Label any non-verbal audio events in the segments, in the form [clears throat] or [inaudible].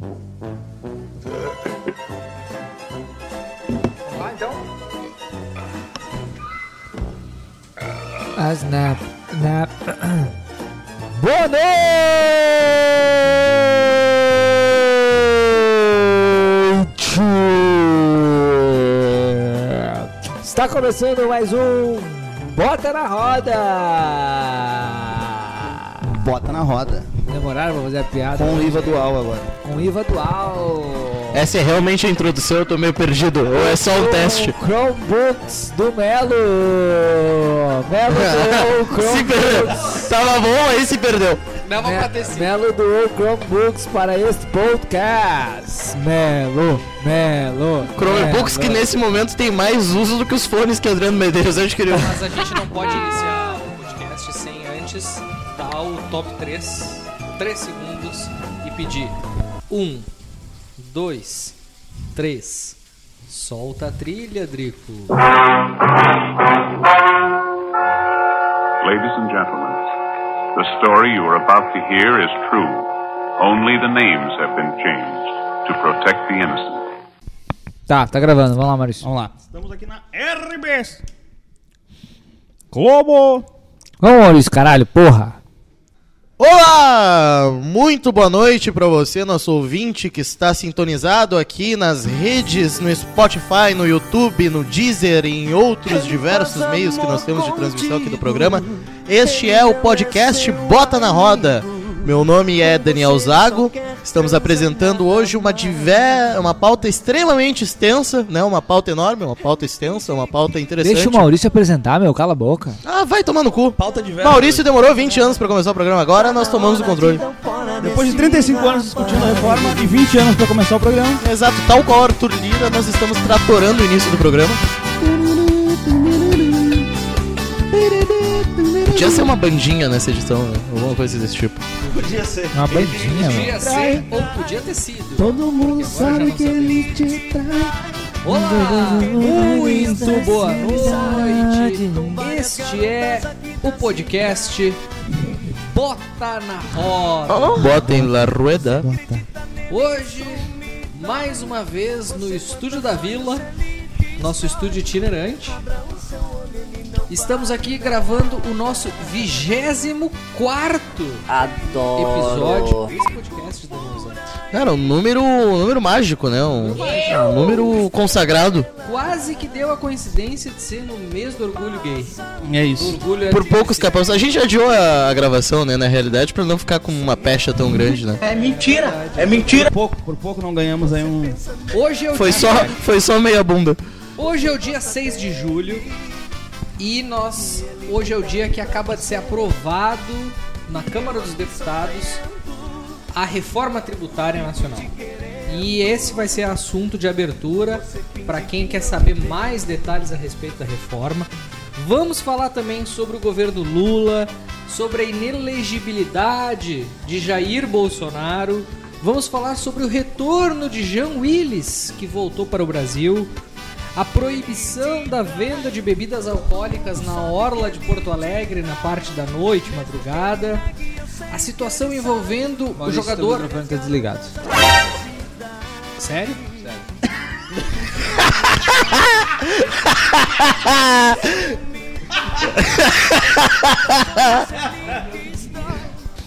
Vamos lá então? Ah, snap, snap. Boa noite! Está começando mais um Bota na Roda! Bota na roda. Demoraram pra fazer a piada Com o IVA dual agora. com IVA dual. Essa é realmente a introdução, eu tô meio perdido. Ou é só um teste? O Chromebooks do Melo! Melo doou [laughs] Se perdeu. Chromebooks! Tava bom, aí se perdeu. Não vamos Me- pra. Melo doou Chromebooks para este podcast. Melo, Melo. Chromebooks que Melo. nesse momento tem mais uso do que os fones que Adriano Medeiros adquiriu. Mas a gente não pode iniciar o podcast sem antes dar o top 3, 3 segundos e pedir 1, 2, 3. Solta a trilha, Drico. Ladies and gentlemen, the story you are about to hear is true. Only the names have been changed to protect the innocent. Tá, tá gravando. Vamos lá, Maurício. Vamos lá. Estamos aqui na RBS. Globo. Vamos, Maurício, caralho, porra. Olá! Muito boa noite pra você, nosso ouvinte que está sintonizado aqui nas redes, no Spotify, no YouTube, no Deezer e em outros diversos meios que nós temos de transmissão aqui do programa. Este é o podcast Bota na Roda. Meu nome é Daniel Zago. Estamos apresentando hoje uma diver... uma pauta extremamente extensa, né? Uma pauta enorme, uma pauta extensa, uma pauta interessante. Deixa o Maurício apresentar, meu, cala a boca. Ah, vai tomar no cu. Pauta de Maurício demorou 20 anos pra começar o programa, agora nós tomamos o controle. Depois de 35 anos discutindo a reforma e 20 anos pra começar o programa. Exato, tal qual Arthur Lira, nós estamos tratorando o início do programa. Podia ser uma bandinha nessa edição, né? Alguma coisa desse tipo. Podia ser. Uma bandinha. Podia ser ou podia ter sido. Todo mundo sabe que ele te traz. Olá, muito boa noite. Este é o podcast Bota na Roda. Botem la rueda. Hoje, mais uma vez no estúdio da Vila, nosso estúdio itinerante. Estamos aqui gravando o nosso 24 episódio. Esse podcast. Cara, um número, um número mágico, né? Um, um número consagrado. Quase que deu a coincidência de ser no mês do orgulho gay. É Do isso. orgulho Por poucos LGBT. capaz. A gente adiou a, a gravação, né? Na realidade, pra não ficar com uma pecha tão grande, né? Por pouco, por pouco não ganhamos aí um. Hoje é o Foi dia- só, foi só meia bunda. Hoje é o dia 6 de julho e nós hoje é o dia que acaba de ser aprovado na Câmara dos Deputados a reforma tributária nacional. E esse vai ser assunto de abertura para quem quer saber mais detalhes a respeito da reforma. Vamos falar também sobre o governo Lula, sobre a inelegibilidade de Jair Bolsonaro. Vamos falar sobre o retorno de Jean Willis, que voltou para o Brasil a proibição da venda de bebidas alcoólicas na orla de Porto Alegre na parte da noite, madrugada, a situação envolvendo o jogador. O microfone tá desligado. Sério?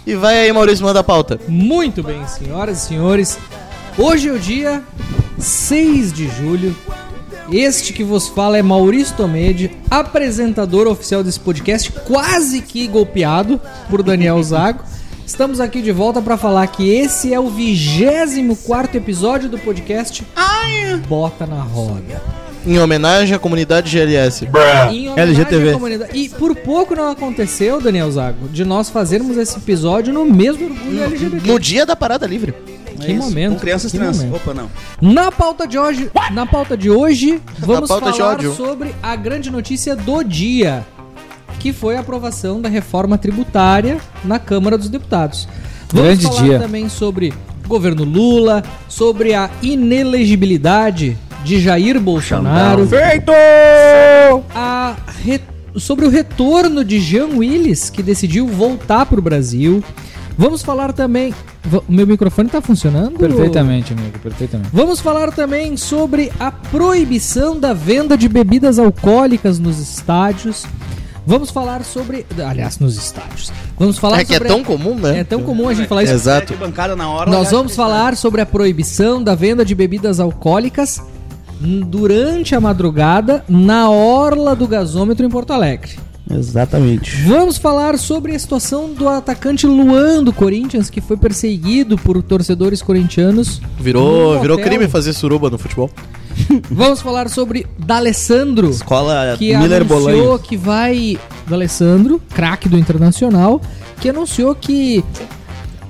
E vai aí, Maurício, manda a pauta. Muito bem, senhoras e senhores. Hoje é o dia 6 de julho. Este que vos fala é Maurício Tomedi, apresentador oficial desse podcast, quase que golpeado por Daniel [laughs] Zago. Estamos aqui de volta para falar que esse é o 24 episódio do podcast Bota na Roda. Em homenagem à comunidade GLS. Em homenagem LGTV. à comunidade. E por pouco não aconteceu, Daniel Zago, de nós fazermos esse episódio no mesmo orgulho LGBT. No dia da parada livre. Que isso. momento, Com crianças que trans. momento. Opa, não. Na pauta de hoje, na pauta de hoje, vamos falar sobre a grande notícia do dia, que foi a aprovação da reforma tributária na Câmara dos Deputados. Vamos Grande falar dia. também sobre o governo Lula, sobre a inelegibilidade de Jair Bolsonaro, Feito! a re- sobre o retorno de Jean Willis, que decidiu voltar para o Brasil. Vamos falar também. O meu microfone tá funcionando? Perfeitamente, amigo, perfeitamente. Vamos falar também sobre a proibição da venda de bebidas alcoólicas nos estádios. Vamos falar sobre. Aliás, nos estádios. Vamos falar É que é sobre. tão comum, né? É tão comum a gente falar isso. Exato. bancada na hora. Nós vamos falar sobre a proibição da venda de bebidas alcoólicas durante a madrugada na orla do gasômetro em Porto Alegre. Exatamente. Vamos falar sobre a situação do atacante Luan do Corinthians, que foi perseguido por torcedores corintianos. Virou, virou crime fazer suruba no futebol. [laughs] Vamos falar sobre D'Alessandro, Escola que Miller anunciou Bolanho. que vai. D'Alessandro, craque do Internacional, que anunciou que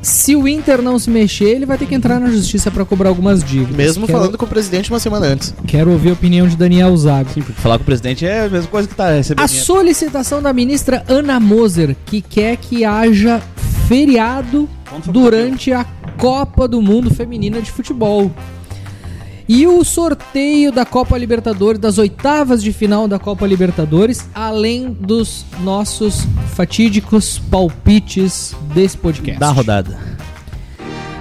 se o Inter não se mexer, ele vai ter que entrar na justiça para cobrar algumas dívidas. Mesmo Quero- falando com o presidente uma semana antes. Quero ouvir a opinião de Daniel Zago. Sim, porque falar com o presidente é a mesma coisa que tá recebendo. A dinheiro. solicitação da ministra Ana Moser, que quer que haja feriado durante a Copa do Mundo Feminina de Futebol. E o sorteio da Copa Libertadores, das oitavas de final da Copa Libertadores, além dos nossos fatídicos palpites desse podcast. Da rodada.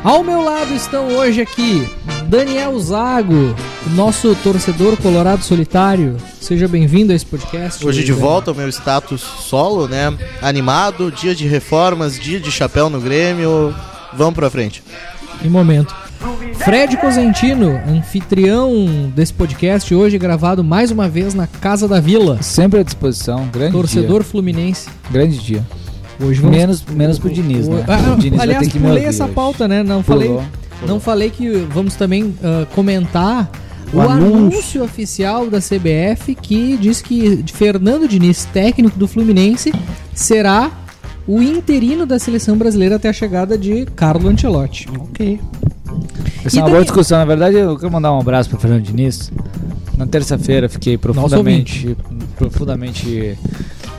Ao meu lado estão hoje aqui Daniel Zago, nosso torcedor colorado solitário. Seja bem-vindo a esse podcast. Hoje de volta ao meu status solo, né? Animado, dia de reformas, dia de chapéu no Grêmio. Vamos pra frente. Em momento. Fred Cosentino, anfitrião desse podcast, hoje gravado mais uma vez na Casa da Vila. Sempre à disposição. Grande Torcedor fluminense. dia. Grande dia. Hoje Menos, menos pro Diniz, né? Ah, O Diniz vai aliás, me pulei essa hoje. pauta, né? Não falei, Pulou. não falei que vamos também ah, comentar o, O anúncio. anúncio. oficial da CBF que diz que Fernando Diniz, técnico do Fluminense, será o interino da seleção brasileira até a chegada de Carlo Ancelotti. Ok. E Essa é uma daí- boa discussão. Na verdade, eu quero mandar um abraço para Fernando Diniz. Na terça-feira fiquei profundamente, profundamente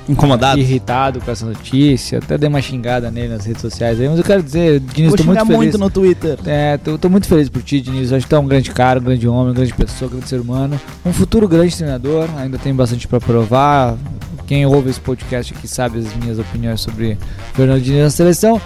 Incomodado? irritado com essa notícia. Até dei uma xingada nele nas redes sociais aí. Mas eu quero dizer, Diniz, tô muito feliz. muito no Twitter. É, tô, tô muito feliz por ti, Diniz. Acho que tu é um grande cara, um grande homem, um grande pessoa, um grande ser humano. Um futuro grande treinador. Ainda tem bastante pra provar. Quem ouve esse podcast aqui sabe as minhas opiniões sobre Fernando Diniz na seleção.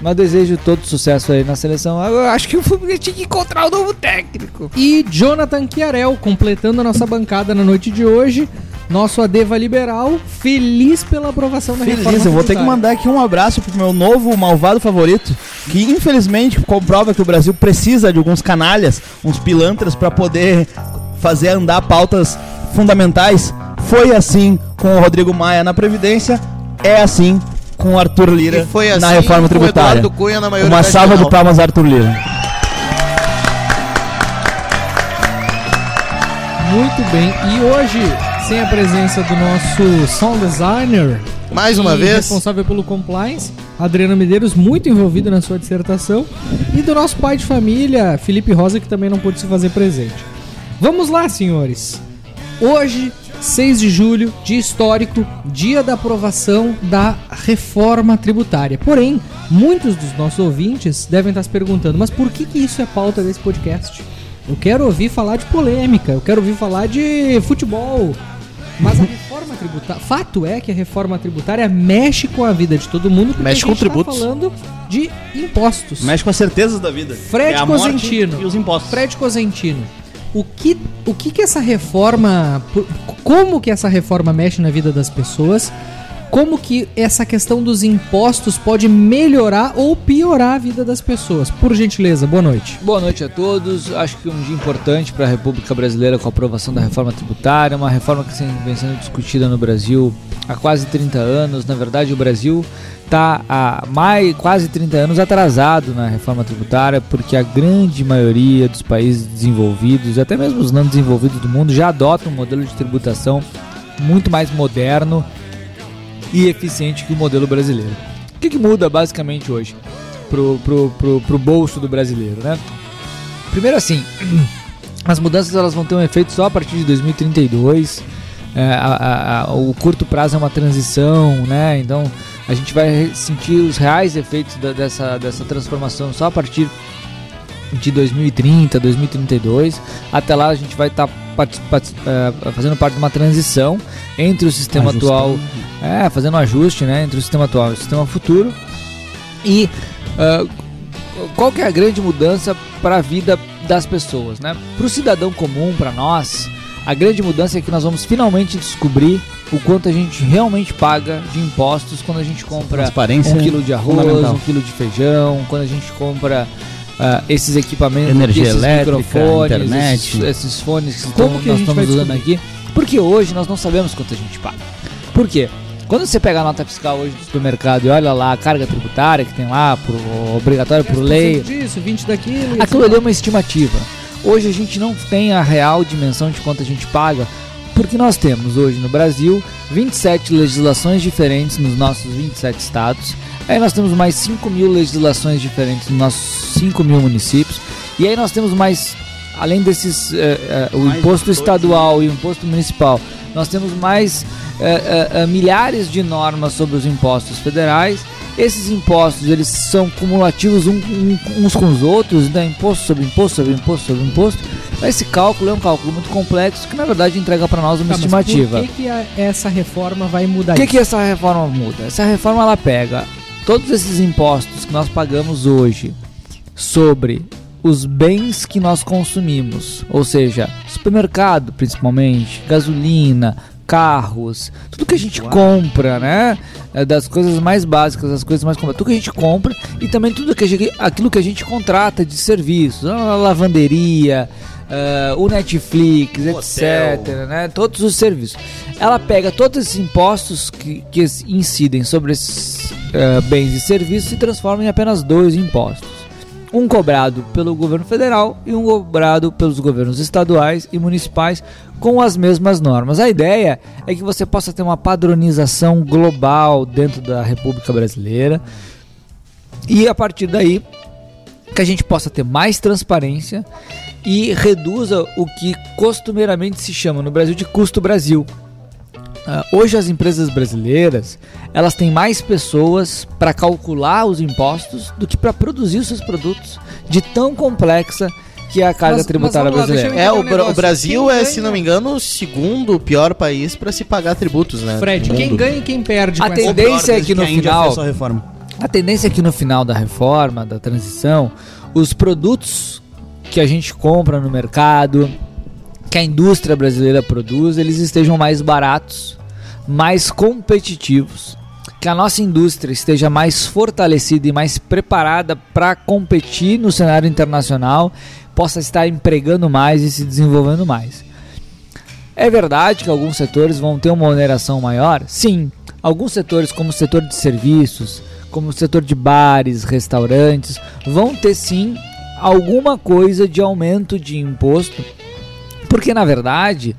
Mas desejo todo sucesso aí na seleção. Eu acho que o Fluminense tinha que encontrar um novo técnico. E Jonathan Chiarel, completando a nossa bancada na noite de hoje. Nosso Adeva Liberal, feliz pela aprovação da reforma Feliz, eu vou ter que mandar aqui um abraço pro meu novo malvado favorito, que infelizmente comprova que o Brasil precisa de alguns canalhas, uns pilantras pra poder fazer andar pautas fundamentais. Foi assim com o Rodrigo Maia na Previdência, é assim com o Arthur Lira foi assim na reforma com o tributária. Na Uma salva de palmas, Arthur Lira. Muito bem. E hoje, sem a presença do nosso sound designer, Mais uma e vez, responsável pelo compliance, Adriano Medeiros, muito envolvido na sua dissertação, e do nosso pai de família, Felipe Rosa, que também não pôde se fazer presente. Vamos lá, senhores. Hoje, 6 de julho, dia histórico, dia da aprovação da reforma tributária. Porém, muitos dos nossos ouvintes devem estar se perguntando, mas por que, que isso é pauta desse podcast? Eu quero ouvir falar de polêmica, eu quero ouvir falar de futebol. Mas a [laughs] reforma tributária. Fato é que a reforma tributária mexe com a vida de todo mundo, porque Mexe a com gente tá tributos. falando de impostos. Mexe com as certezas da vida. Fred é a morte Cosentino. e os impostos. Fred Cosentino, o que, o que que essa reforma, como que essa reforma mexe na vida das pessoas? Como que essa questão dos impostos pode melhorar ou piorar a vida das pessoas? Por gentileza, boa noite. Boa noite a todos. Acho que um dia importante para a República Brasileira com a aprovação da reforma tributária, uma reforma que vem sendo discutida no Brasil há quase 30 anos. Na verdade, o Brasil está há mais, quase 30 anos atrasado na reforma tributária, porque a grande maioria dos países desenvolvidos, até mesmo os não desenvolvidos do mundo, já adotam um modelo de tributação muito mais moderno e eficiente que o modelo brasileiro. O que, que muda basicamente hoje pro, pro, pro, pro bolso do brasileiro, né? Primeiro assim, [clears throat] as mudanças elas vão ter um efeito só a partir de 2032. É, a- a- o curto prazo é uma transição, né? Então a gente vai sentir os reais efeitos da- dessa, dessa transformação só a partir de 2030, 2032. Até lá a gente vai estar fazendo parte de uma transição entre o sistema atual, é, fazendo um ajuste, né, entre o sistema atual e o sistema futuro. E ah, qual que é a grande mudança para a vida das pessoas, né? Para o cidadão comum, para nós, a grande mudança é que nós vamos finalmente descobrir o quanto a gente realmente paga de impostos quando a gente compra um quilo de arroz, um quilo de feijão, quando a gente compra ah, esses equipamentos, Energia esses elétrica, microfones, internet. esses, esses fones que Como estão- que nós estamos usando aqui. Porque hoje nós não sabemos quanto a gente paga. Por quê? Quando você pega a nota fiscal hoje do supermercado e olha lá a carga tributária que tem lá, pro, obrigatório por lei, disso, 20 daquilo. Aquilo ali é uma estimativa. Hoje a gente não tem a real dimensão de quanto a gente paga, porque nós temos hoje no Brasil 27 legislações diferentes nos nossos 27 estados. Aí nós temos mais 5 mil legislações diferentes nos nossos 5 mil municípios. E aí nós temos mais, além desses, eh, eh, o Mais imposto estadual e o imposto municipal, nós temos mais eh, milhares de normas sobre os impostos federais. Esses impostos eles são cumulativos um- um- uns com os outros, né? imposto sobre imposto sobre imposto sobre imposto. Esse cálculo é um cálculo muito complexo que na verdade entrega para nós uma Tá, mas estimativa. Por que, que a- essa reforma vai mudar O que, que essa reforma muda? Essa reforma ela pega todos esses impostos que nós pagamos hoje sobre os bens que nós consumimos, ou seja, supermercado principalmente, gasolina, carros, tudo que a gente compra, né? É, Das coisas mais básicas, das coisas mais compras, tudo que a gente compra e também tudo que a gente, aquilo que a gente contrata de serviços, a lavanderia, eh, o Netflix, etc, né? Todos os serviços. Ela pega todos esses impostos que, que incidem sobre esses eh, bens e serviços e transforma em apenas dois impostos. Um cobrado pelo governo federal e um cobrado pelos governos estaduais e municipais com as mesmas normas. A ideia é que você possa ter uma padronização global dentro da República Brasileira e a partir daí que a gente possa ter mais transparência e reduza o que costumeiramente se chama no Brasil de custo Brasil. Ah, hoje as empresas brasileiras elas têm mais pessoas para calcular os impostos do que para produzir os seus produtos de tão complexa que é a carga Mas- mas tributária vamos lá, brasileira. É, um o. Brasil Quem é, ganha- se não me engano, o segundo pior país pra se pagar tributos, né? Fred, do quem ganha e quem perde A tendência é que no a Índia final- reforma. A tendência é que no final da reforma, da transição, os produtos que a gente compra no mercado, que a indústria brasileira produz, eles estejam mais baratos, mais competitivos, que a nossa indústria esteja mais fortalecida e mais preparada para competir no cenário internacional, possa estar empregando mais e se desenvolvendo mais. É verdade que alguns setores vão ter uma oneração maior? Sim. Alguns setores, como o setor de serviços, como o setor de bares, restaurantes, vão ter sim alguma coisa de aumento de imposto, porque na verdade,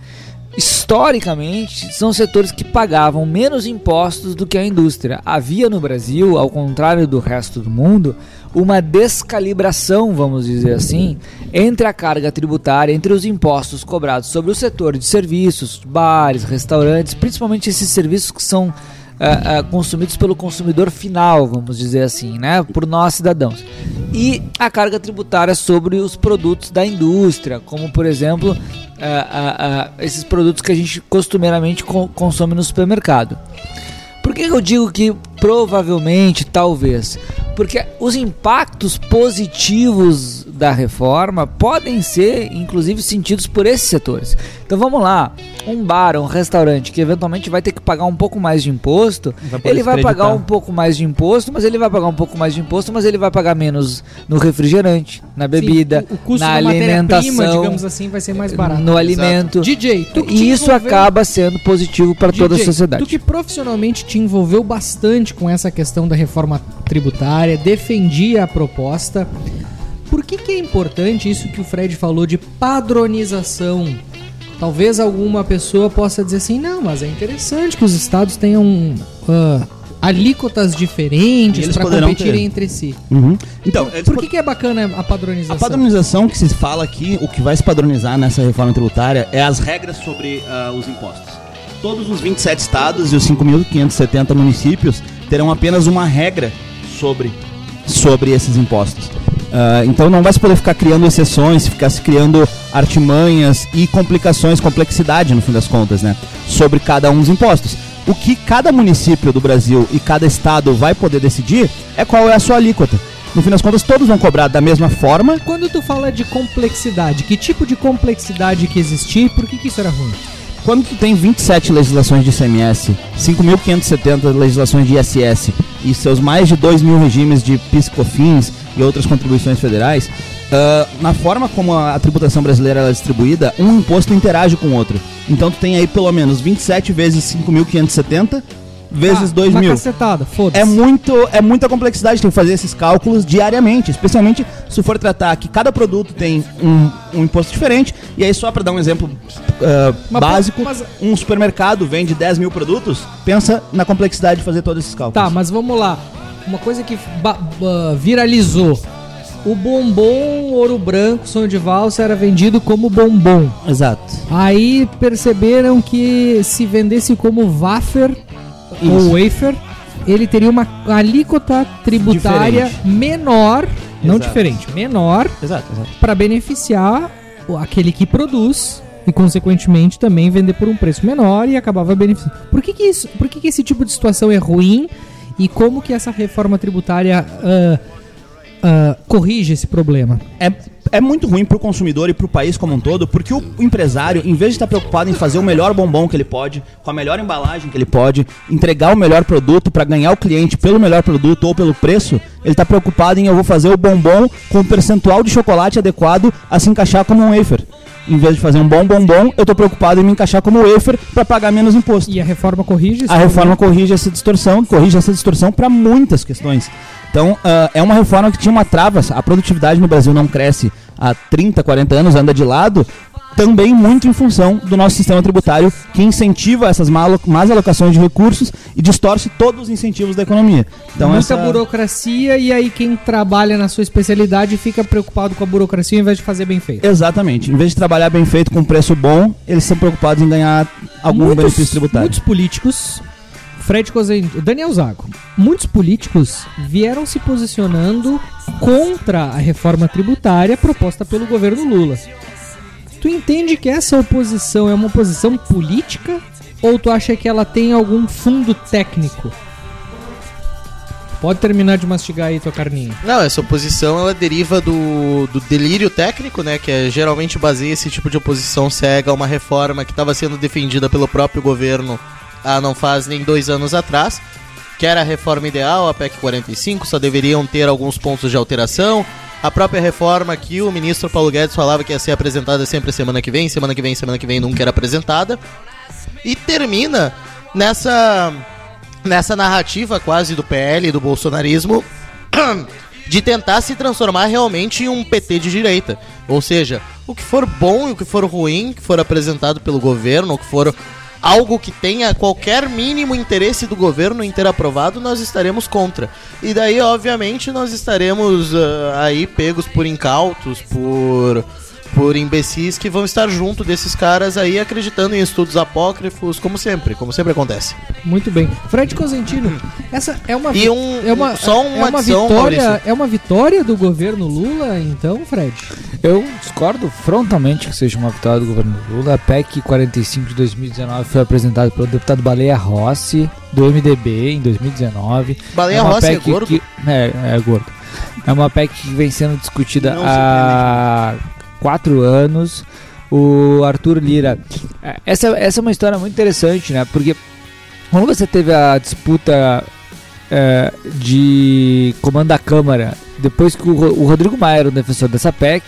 historicamente, são setores que pagavam menos impostos do que a indústria. Havia no Brasil, ao contrário do resto do mundo, uma descalibração, vamos dizer assim, entre a carga tributária, entre os impostos cobrados sobre o setor de serviços, bares, restaurantes, principalmente esses serviços que são ah, consumidos pelo consumidor final, vamos dizer assim, né, por nós cidadãos. E a carga tributária sobre os produtos da indústria, como por exemplo ah, esses produtos que a gente costumeiramente co- consome no supermercado. Por que eu digo que provavelmente, talvez? Porque os impactos positivos da reforma podem ser, inclusive, sentidos por esses setores. Então vamos lá, um bar, um restaurante que eventualmente vai ter que pagar um pouco mais de imposto, Vai ele vai pagar um pouco mais de imposto, mas ele vai pagar um pouco mais de imposto, mas ele vai pagar menos no refrigerante, na bebida, Sim, o, o custo na alimentação, digamos assim, vai ser mais barato. no alimento. DJ, tu que te E isso envolveu- acaba sendo positivo para toda a sociedade. Tu que profissionalmente te envolveu bastante com essa questão da reforma tributária, defendia a proposta. Por que, que é importante isso que o Fred falou de padronização? Talvez alguma pessoa possa dizer assim, não, mas é interessante que os estados tenham ah, alíquotas diferentes para competirem ter. entre si. Uhum. Então, Por que, que é bacana a padronização? A padronização que se fala aqui, o que vai se padronizar nessa reforma tributária é as regras sobre ah, os impostos. Todos os 27 estados e os 5.570 municípios terão apenas uma regra sobre, sobre esses impostos. Ah, então não vai se poder ficar criando exceções, ficar se criando artimanhas e complicações, complexidade no fim das contas, né? Sobre cada um dos impostos. O que cada município do Brasil e cada estado vai poder decidir é qual é a sua alíquota. no fim das contas todos vão cobrar da mesma forma. Quando tu fala de complexidade, que tipo de complexidade que existia e por que, que isso era ruim? Quando tu tem 27 legislações de ICMS, 5.570 legislações de ISS e seus mais de 2 mil regimes de PIS, COFINS e outras contribuições federais, ah, na forma como a, tributação brasileira é distribuída, um imposto interage com o outro. Então tu tem aí pelo menos 27 vezes 5.570 vezes Ah, 2 uma mil. cacetada, foda-se. É muito, é muita complexidade, tem que fazer esses cálculos diariamente, especialmente se for tratar que cada produto tem um, um imposto diferente. E aí, só para dar um exemplo ah, Mas, básico, mas- um supermercado vende 10 mil produtos, pensa na complexidade de fazer todos esses cálculos. Tá, mas vamos lá. Uma coisa que viralizou. O bombom ouro branco, sonho de valsa, era vendido como bombom. Exato. Aí perceberam que se vendesse como wafer ou wafer, ele teria uma alíquota tributária Diferente. menor, não Exato. diferente, menor, para beneficiar o- aquele que produz e consequentemente também vender por um preço menor e acabava beneficiando. Por que que isso, por que que esse tipo de situação é ruim e como que essa reforma tributária ah, ah, corrige esse problema? É, é muito ruim pro consumidor e pro país como um todo, porque o empresário, em vez de estar preocupado em fazer o melhor bombom que ele pode, com a melhor embalagem que ele pode, entregar o melhor produto para ganhar o cliente pelo melhor produto ou pelo preço, ele tá preocupado em eu vou fazer o bombom com o percentual de chocolate adequado a se encaixar como um wafer. Em vez de fazer um bom bombom, eu tô preocupado em me encaixar como wafer para pagar menos imposto. E a reforma corrige isso? A reforma corrige essa distorção, corrige essa distorção para muitas questões. Então, ah, é uma reforma que tinha uma trava. A produtividade no Brasil não cresce há 30, 40 anos, anda de lado, também muito em função do nosso sistema tributário, que incentiva essas más alocações de recursos e distorce todos os incentivos da economia. Então, Muita essa... burocracia e aí quem trabalha na sua especialidade fica preocupado com a burocracia ao invés de fazer bem feito. Exatamente. Em vez de trabalhar bem feito com preço bom, eles são preocupados em ganhar algum benefício tributário. muitos políticos, Fred Cosentino, Daniel Zago, muitos políticos vieram se posicionando contra a reforma tributária proposta pelo governo Lula. Tu entende que essa oposição é uma oposição política ou tu acha que ela tem algum fundo técnico? Pode terminar de mastigar aí tua carninha. Não, essa oposição ela deriva do, do delírio técnico, né? Que é, geralmente baseia esse tipo de oposição cega a uma reforma que estava sendo defendida pelo próprio governo há não faz nem dois anos atrás, que era a reforma ideal, a PEC 45, só deveriam ter alguns pontos de alteração. A própria reforma que o ministro Paulo Guedes falava que ia ser apresentada sempre semana que vem, semana que vem, semana que vem nunca era apresentada. E termina nessa nessa narrativa quase do PL do bolsonarismo [clears throat] de tentar se transformar realmente em um PT de direita. Ou seja, o que for bom e o que for ruim, que for apresentado pelo governo, o que for algo que tenha qualquer mínimo interesse do governo em ter aprovado, nós estaremos contra. E daí, obviamente, nós estaremos ah, aí pegos por incautos, por por imbecis que vão estar junto desses caras aí acreditando em estudos apócrifos, como sempre, como sempre acontece. Muito bem. Fred Cosentino, essa é uma E um- é uma só é uma uma adição, vitória, Maurício. é uma vitória do governo Lula, então, Fred. Eu discordo frontalmente que seja uma vitória do governo Lula. A PEC 45 de 2019 foi apresentada pelo deputado Baleia Rossi, do MDB, em 2019. Baleia uma Rossi é PEC gordo? que- é, é gordo. É uma PEC que vem sendo discutida Não há quatro anos. O Arthur Lira. é, Essa, essa é uma história muito interessante, né? Porque quando você teve a disputa é, de comando da Câmara, depois que o, o Rodrigo Maia era o defensor dessa PEC,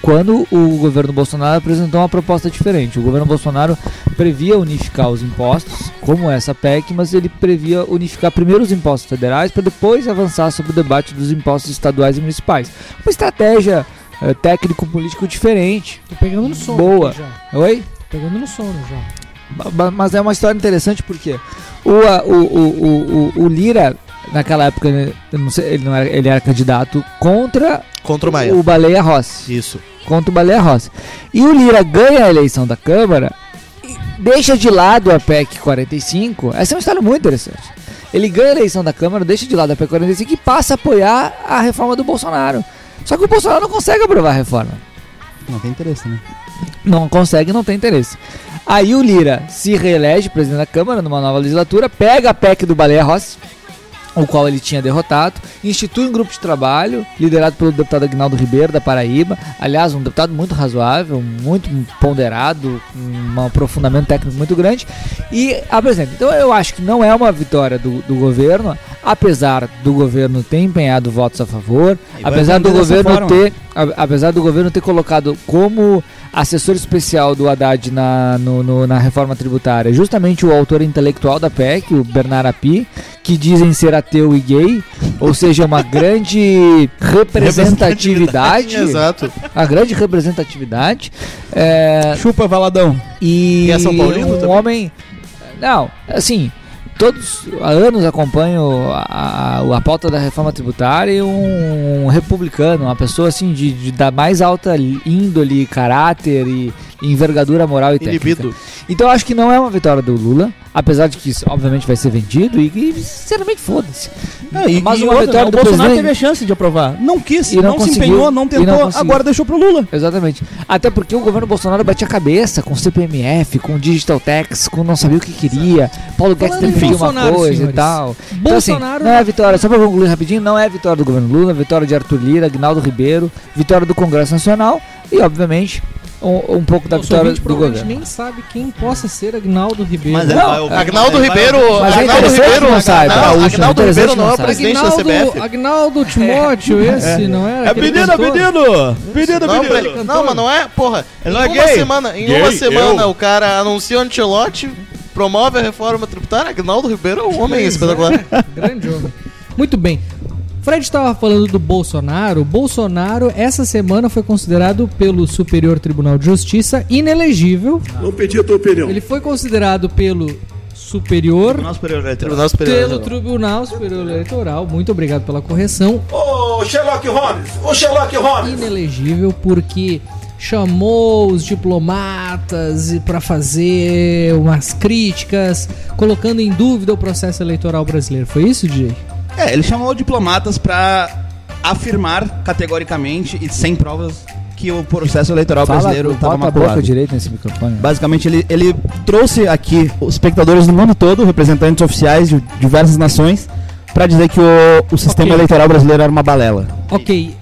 quando o governo Bolsonaro apresentou uma proposta diferente. O governo Bolsonaro previa unificar os impostos, como essa PEC, mas ele previa unificar primeiro os impostos federais para depois avançar sobre o debate dos impostos estaduais e municipais. Uma estratégia é, técnico-político diferente. Tô pegando no sono. Boa. já. Oi? Tô pegando no sono já. Ma- ma- Mas é uma história interessante porque o, o, o, o, o, o Lira, naquela época, ele, eu não sei, ele, não era, ele era candidato contra Contra o Maia. o Baleia Rossi. Isso. Contra o Baleia Rossi. E o Lira ganha a eleição da Câmara e deixa de lado a PEC 45. Essa é uma história muito interessante. Ele ganha a eleição da Câmara, deixa de lado a PEC 45 e passa a apoiar a reforma do Bolsonaro. Só que o Bolsonaro não consegue aprovar a reforma. Não tem interesse, né? Não consegue, não tem interesse. Aí o Lira se reelege presidente da Câmara numa nova legislatura, pega a PEC do Baleia Rossi o qual ele tinha derrotado, institui um grupo de trabalho liderado pelo deputado Agnaldo Ribeiro da Paraíba, aliás, um deputado muito razoável, muito ponderado, com um aprofundamento técnico muito grande, e apresenta. Então eu acho que não é uma vitória do, do governo, apesar do governo ter empenhado votos a favor, E apesar do governo ter, apesar do governo ter colocado como assessor especial do Haddad na, no- no- na reforma tributária, justamente o autor intelectual da PEC, o Bernard Api, que dizem ser ateu e gay, ou seja, uma [laughs] grande representatividade, [laughs] Exato. a grande representatividade, é, Chupa, Valadão. e E é São Paulino um também? homem, não, assim, todos há anos acompanho a, a, a pauta da reforma tributária e um, republicano, uma pessoa assim de, de- da mais alta índole, caráter e envergadura moral e técnica. Inibido. Então eu acho que não é uma vitória do Lula, apesar de que isso, obviamente vai ser vendido e, e sinceramente foda-se. e, Mas e uma outra, vitória né, do o Bolsonaro teve a chance de aprovar. Não quis, E não não, se empenhou, não e não tentou, conseguiu. agora deixou pro Lula. Exatamente. Até porque o governo Bolsonaro batia a cabeça com CPMF, com Digital Tax, com não sabia o que queria. Paulo Guedes defendia uma Bolsonaro, coisa e senhores, tal. Então, assim, Bolsonaro- não é vitória, só pra concluir rapidinho, não é vitória do governo Lula, é vitória de Arthur Lira, Agnaldo Ribeiro, vitória do Congresso Nacional e, obviamente, um, um pouco da Nosso vitória do governo. nem sabe quem possa ser Agnaldo Ribeiro. Mas é, Não, vai Agnaldo Ribeiro. Mas é Agnaldo Ribeiro não Gaúcho, Agnaldo Ribeiro não é o presidente da Agnaldo, CBF. Agnaldo Timóteo, esse, não era? É Aquele pedido, cantor? pedido! Pedido, Não, mas não é, porra. Ele em não é uma gay. semana, em Gay, uma semana eu. o cara anuncia o antilote, promove a reforma tributária. Agnaldo Ribeiro é um homem [laughs] espetacular. Grande homem. Muito bem. Fred estava falando do Bolsonaro. Bolsonaro, essa semana, foi considerado pelo Superior Tribunal de Justiça inelegível. Não pedi a tua opinião. Ele foi considerado pelo Superior, Nosso superior eleitoral. Tribunal Superior. pelo Tribunal Superior Eleitoral. Muito obrigado pela correção. Ô, Sherlock Holmes! Ô, Sherlock Holmes! Inelegível porque chamou os diplomatas para fazer umas críticas, colocando em dúvida o processo eleitoral brasileiro. Foi isso, DJ? É, ele chamou diplomatas pra afirmar categoricamente e sem provas que o processo eleitoral Fala, brasileiro estava maculado. direita nesse microfone. Basicamente, ele, ele trouxe aqui os espectadores do mundo todo, representantes oficiais de diversas nações, pra dizer que o, o sistema Ok. eleitoral brasileiro era uma balela. Ok,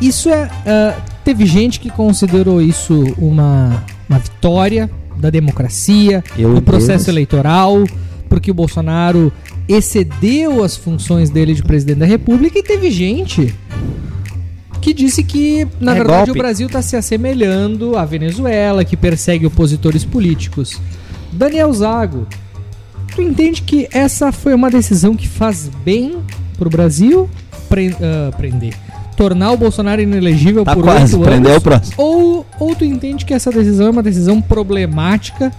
isso é. ah, teve gente que considerou isso uma, uma vitória da democracia, Eu do processo Deus. eleitoral, porque o Bolsonaro excedeu as funções dele de presidente da República, e teve gente que disse que, na É verdade, golpe. o Brasil está se assemelhando à Venezuela, que persegue opositores políticos. Daniel Zago, tu entende que essa foi uma decisão que faz bem pro Brasil pre- ah, prender? Tornar o Bolsonaro inelegível Tá por quase, oito anos? Ou, ou tu entende que essa decisão é uma decisão problemática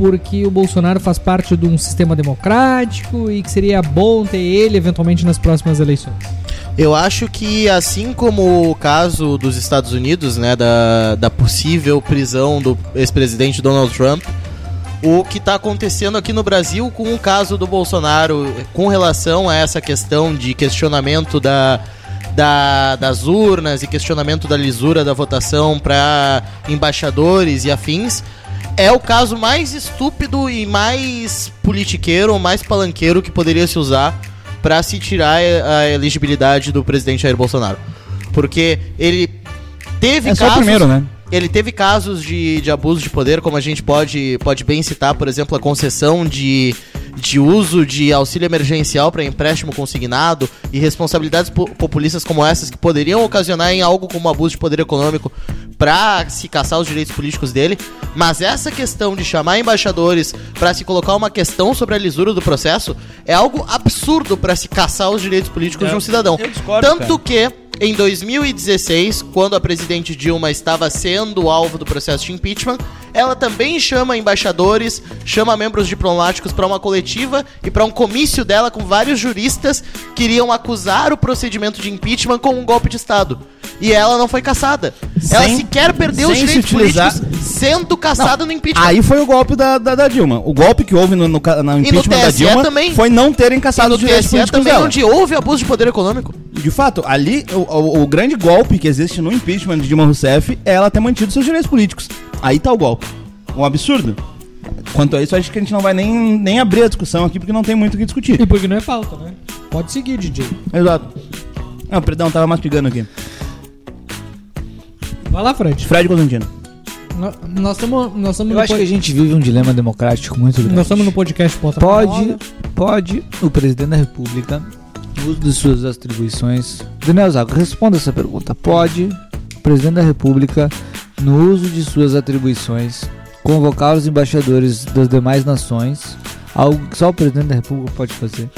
porque o Bolsonaro faz parte de um sistema democrático e que seria bom ter ele eventualmente nas próximas eleições? Eu acho que assim como o caso dos Estados Unidos, né, da, da possível prisão do ex-presidente Donald Trump, o que está acontecendo aqui no Brasil com o caso do Bolsonaro com relação a essa questão de questionamento da, da- das urnas e questionamento da lisura da votação para embaixadores e afins, é o caso mais estúpido e mais politiqueiro, mais palanqueiro que poderia se usar para se tirar a elegibilidade do presidente Jair Bolsonaro. Porque ele teve É casos primeiro, né? ele teve casos de, de abuso de poder, como a gente pode, pode bem citar, por exemplo, a concessão de, de uso de auxílio emergencial para empréstimo consignado e responsabilidades po- populistas como essas que poderiam ocasionar em algo como abuso de poder econômico para se caçar os direitos políticos dele. Mas essa questão de chamar embaixadores para se colocar uma questão sobre a lisura do processo é algo absurdo para se caçar os direitos políticos de um cidadão. eu discordo, Tanto que em 2016, quando a presidente Dilma estava sendo alvo do processo de impeachment, ela também chama embaixadores, chama membros diplomáticos para uma coletiva e para um comício dela com vários juristas que iriam acusar o procedimento de impeachment como um golpe de Estado. E ela não foi caçada. ela Sem- sequer perdeu os sem se direitos utilizar- políticos sendo caçada no impeachment. Aí foi o golpe da, da, da Dilma. O golpe que houve no, no, no impeachment da TSE Dilma também. foi não terem caçado no os direitos TSE políticos também, dela. onde houve abuso de poder econômico. De fato, ali, o, o- o grande golpe que existe no impeachment de Dilma Rousseff é ela ter mantido seus direitos políticos. Aí tá o golpe. Um absurdo. Quanto a isso, acho que a gente não vai nem, nem abrir a discussão aqui, porque não tem muito o que discutir. E porque não é pauta, né? Pode seguir, DJ. Exato. Não, perdão, tava mastigando aqui. Vai lá, Fred. Fred Constantino. No- Nós estamos nós estamos Eu no, acho que pod- a gente vive um dilema democrático muito grande. nós estamos no podcast na Pode, Roda. pode o presidente da república, no uso de suas atribuições. Daniel Zago, responda essa pergunta. Pode o presidente da república, no uso de suas atribuições, convocar os embaixadores das demais nações, algo que só o presidente da república pode fazer,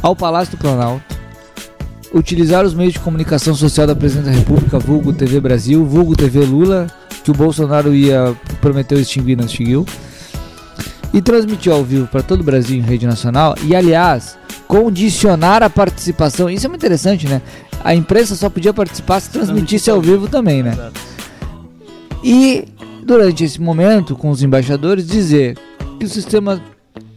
ao Palácio do Planalto, utilizar os meios de comunicação social da presidente da república, vulgo TV Brasil, vulgo TV Lula, que o Bolsonaro ia prometeu extinguir, não extinguiu, e transmitir ao vivo para todo o Brasil em rede nacional e, aliás, condicionar a participação. Isso é muito interessante, né? A imprensa só podia participar se transmitisse ao vivo também, né? E durante esse momento, com os embaixadores, dizer que o sistema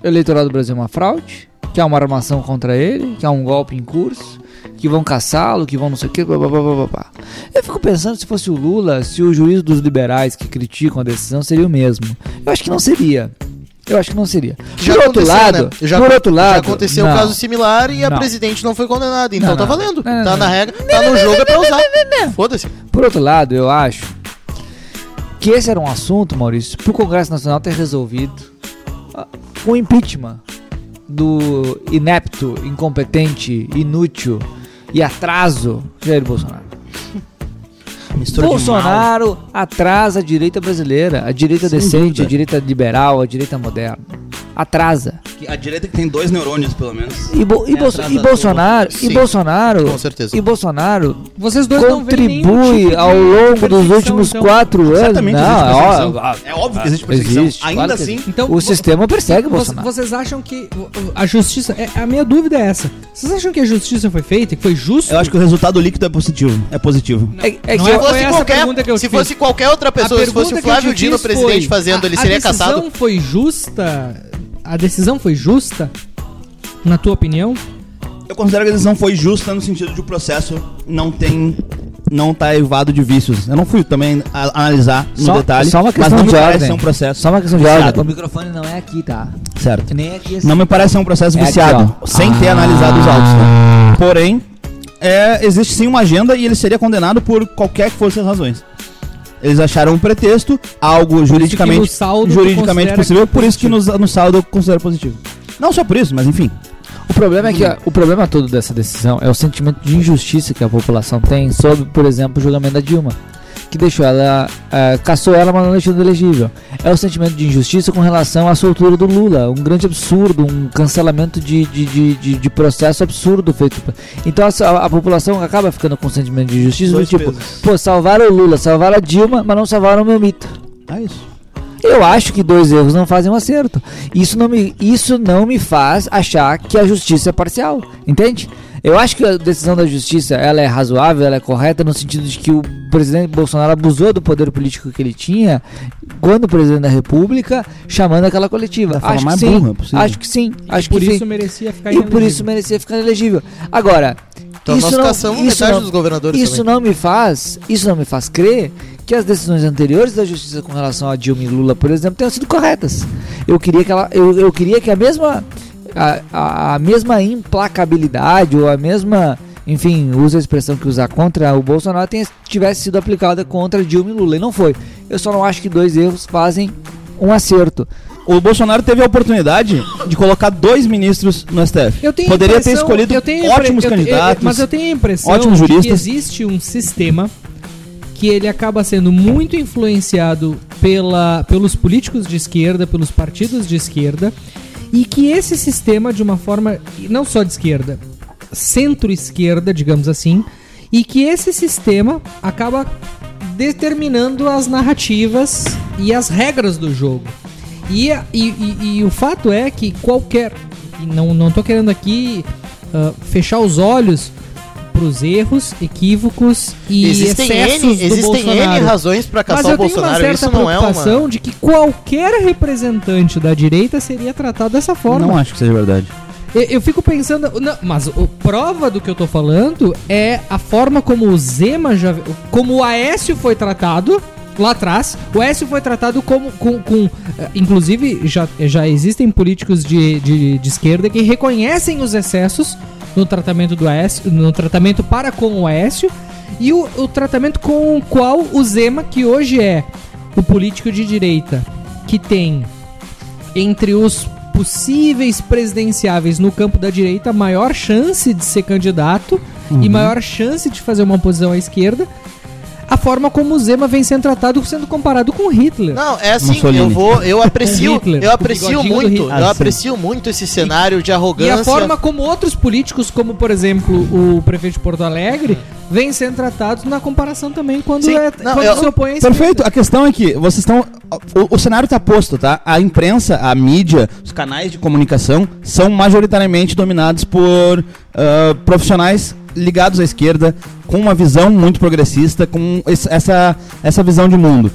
eleitoral do Brasil é uma fraude, que há uma armação contra ele, que há um golpe em curso, que vão caçá-lo, que vão não sei o que, blá, blá, blá, blá, blá. Eu fico pensando se fosse o Lula, se o juízo dos liberais que criticam a decisão seria o mesmo. Eu acho que não seria. Eu acho que não seria. Já por outro lado, né? já, por outro lado, já aconteceu um não. caso similar e a Não. presidente não foi condenada. Então Não, tá valendo. Tá na regra, tá no jogo, é pra usar. Foda-se. Por outro lado, eu acho que esse era um assunto, Maurício, pro Congresso Nacional ter resolvido ah, o impeachment do inepto, incompetente, inútil e atraso Jair Bolsonaro. [laughs] Mistura. Bolsonaro atrasa a direita brasileira, a direita Sem decente, dúvida. a direita liberal, a direita moderna. Atrasa. A direita que tem dois neurônios, pelo menos. E, Bo- e, É Bolso- e. Bolsonaro, e Bolsonaro, com certeza. e Bolsonaro Vocês dois contribui tipo ao longo dos últimos então. quatro anos. Não, existe ó, É óbvio que existe perseguição. existe, Ainda claro assim, existe. Então, o sistema persegue o Bolsonaro. Vocês acham que a justiça. É, a minha dúvida é essa. Vocês acham que a justiça foi feita e que foi justo? eu acho que o resultado líquido é positivo. É positivo. É, é Não que é fosse, essa qualquer, que se fiz. fosse qualquer outra pessoa, se fosse o Flávio Dino, presidente, fazendo, ele seria a decisão caçado. foi justa? A decisão foi justa? Na tua opinião? Eu considero que a decisão foi justa no sentido de o processo não tem. Não tá evado de vícios. Eu não fui também a- analisar no Só- detalhe. só uma mas questão não me de parece ordem. ser um processo. Só uma questão de viciado. ordem. O microfone não é aqui, tá? Certo. Nem aqui assim. Não me parece ser um processo É aqui, viciado, ó. sem ter Ah. analisado os autos. Tá? Porém, é, existe sim uma agenda e ele seria condenado por qualquer que fossem as razões. Eles acharam um pretexto, algo juridicamente, juridicamente possível, por isso que no, positivo. no saldo eu considero positivo. Não só por isso, mas enfim. O problema é que a- o problema todo dessa decisão é o sentimento de injustiça que a população tem sobre, por exemplo, o julgamento da Dilma. Que deixou ela, eh, caçou ela, mas não deixou elegível. É o sentimento de injustiça com relação à soltura do Lula. Um grande absurdo, um cancelamento de, de, de, de- de processo absurdo feito. Então a, a população acaba ficando com um sentimento de injustiça do Dois tipo, pesos. pô, salvaram o Lula, salvaram a Dilma, mas não salvaram o meu mito. É isso. Eu acho que dois erros não fazem um acerto. Isso não me, isso não me faz achar que a justiça é parcial, entende? Eu acho que a decisão da justiça ela é razoável, ela é correta no sentido de que o presidente Bolsonaro abusou do poder político que ele tinha quando presidente da República, chamando aquela coletiva. Da Acho que mais sim. burra possível. Acho que sim. Acho por que isso sim. merecia ficar E por inelegível. isso merecia ficar elegível. Agora, Então isso nós não, isso metade não- dos governadores isso também. não me faz, isso não me faz crer que as decisões anteriores da justiça com relação a Dilma e Lula, por exemplo, tenham sido corretas. Eu queria que ela, eu, eu queria que a mesma a, a, a mesma implacabilidade ou a mesma, enfim, usa a expressão que usar contra o Bolsonaro tenha, tivesse sido aplicada contra Dilma e Lula e não foi. Eu só não acho que dois erros fazem um acerto. O Bolsonaro teve a oportunidade de colocar dois ministros no STF. Eu tenho Poderia ter escolhido eu ótimos eu candidatos. mas eu tenho a impressão ótimos de que juristas. existe um sistema que ele acaba sendo muito influenciado pela, pelos políticos de esquerda, pelos partidos de esquerda, e que esse sistema, de uma forma não só de esquerda, centro-esquerda, digamos assim, e que esse sistema acaba determinando as narrativas e as regras do jogo. E, e, e- e o fato é que qualquer. Não, não tô querendo aqui ah, fechar os olhos pros erros, equívocos e Existem excessos N, do existem N Bolsonaro. razões pra Mas caçar eu o tenho uma Bolsonaro. certa Isso não é preocupação uma. de que qualquer representante da direita seria tratado dessa forma. Não acho que seja verdade. Eu, eu fico pensando, não, mas o prova do que eu tô falando é a forma como o Zema já, como o Aécio foi tratado lá atrás. O Aécio foi tratado como com, com eh, inclusive já, já existem políticos de, de, de esquerda que reconhecem os excessos no tratamento do Aécio, no tratamento para com o Aécio e o, o tratamento com o qual o Zema, que hoje é o político de direita, que tem entre os possíveis presidenciáveis no campo da direita maior chance de ser candidato e maior chance de fazer uma oposição à esquerda, a forma como o Zema vem sendo tratado sendo comparado com Hitler. Não, é assim, Mussolini. eu vou, eu [laughs] aprecio, Hitler, eu aprecio muito, eu Ah, aprecio muito esse cenário de E arrogância. a forma como outros políticos, como por exemplo o prefeito de Porto Alegre, vêm sendo tratados na comparação também quando, Sim, é, não, quando eu- se opõe esquerda. Perfeito, a questão é que vocês estão. O, o cenário tá posto, tá? A imprensa, a mídia, os canais de comunicação são majoritariamente dominados por ah, profissionais ligados à esquerda, com uma visão muito progressista, com essa, essa visão de mundo.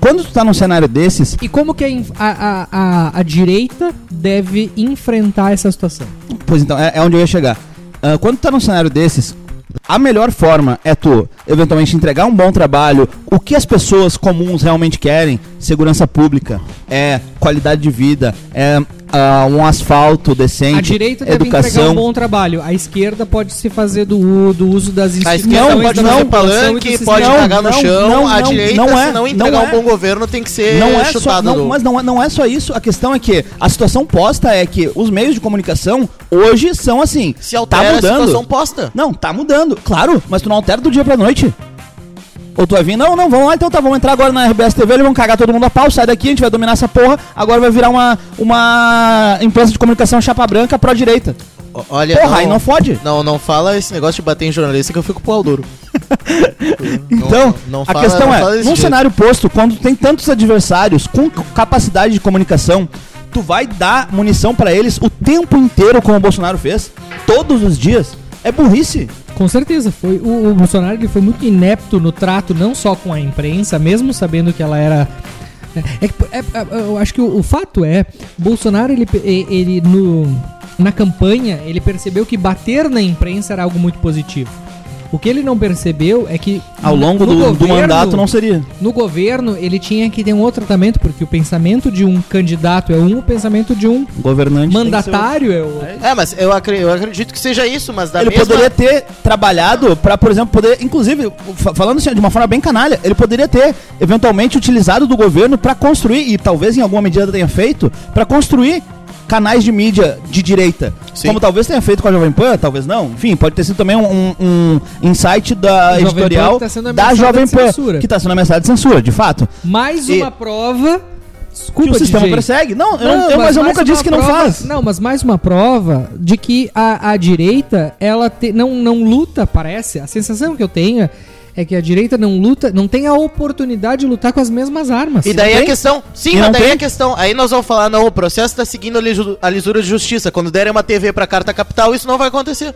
Quando tu tá num cenário desses, E como que a, a, a, a, direita deve enfrentar essa situação? Pois então, é, é onde eu ia chegar. Ah, quando tu tá num cenário desses, a melhor forma é tu, eventualmente, entregar um bom trabalho, o que as pessoas comuns realmente querem, segurança pública, é qualidade de vida, é ah, um asfalto decente, A direita deve entregar um educação. bom trabalho. A esquerda pode se fazer do, do uso das A instituições esquerda Não, pode e do palanque, pode Não, cagar no não, chão. não, a não, direita, não é, se não não entregar é. um bom governo, tem que ser Não é só, chutado não, do... mas não, é- não é só isso. A questão é que a situação posta é que os meios de comunicação hoje são assim. Se altera tá a mudando. situação posta. Não, tá mudando, claro, mas tu não altera do dia pra noite. Ou tu vai vir, não, não, vamos lá, então tá, vamos entrar agora na RBS TV, eles vão cagar todo mundo a pau, sai daqui, a gente vai dominar essa porra, agora vai virar uma, uma empresa de comunicação chapa branca pró-direita. Olha, Porra, aí não fode. Não, não fala esse negócio de bater em jornalista que eu fico pau duro. [laughs] Então, não a fala- questão não é, num jeito. cenário posto, quando tem tantos adversários com capacidade de comunicação, tu vai dar munição pra eles o tempo inteiro, como o Bolsonaro fez, todos os dias. É burrice. Com certeza, foi o, o Bolsonaro ele foi muito inepto no trato não só com a imprensa, mesmo sabendo que ela era é, que- é- é- eu acho que o, o fato é, Bolsonaro ele, ele no na campanha ele percebeu que bater na imprensa era algo muito positivo. O que ele não percebeu é que Ao longo no do, do governo- mandato não seria. no governo ele tinha que ter um outro tratamento porque o pensamento de um candidato é um, o pensamento de um Governante. mandatário é outro. É, mas eu, acre- eu acredito que seja isso, mas da ele mesma... poderia ter trabalhado pra, por exemplo, poder, inclusive, fa- falando assim, de uma forma bem canalha, ele poderia ter eventualmente utilizado do governo pra construir e talvez em alguma medida tenha feito pra construir canais de mídia de direita. Sim. Como talvez tenha feito com a Jovem Pan, talvez não. Enfim, pode ter sido também um, um- um insight da Jovem editorial que tá da Jovem Pan, que está sendo ameaçada de censura, de fato. Mais E- uma prova Que Desculpa, o sistema DJ. persegue. Não, eu, não- eu- mas eu mais nunca disse que não prova- faz. Não, mas mais uma prova de que a, a direita, ela te- não, não luta, parece. A sensação que eu tenho é que a direita não luta, não tem a oportunidade de lutar com as mesmas armas. E daí a tem? questão. Sim, mas não daí tem? a questão. Aí nós vamos falar, não, o processo tá seguindo a, lisu- a lisura de justiça. Quando derem uma TV pra carta capital, isso não vai acontecer.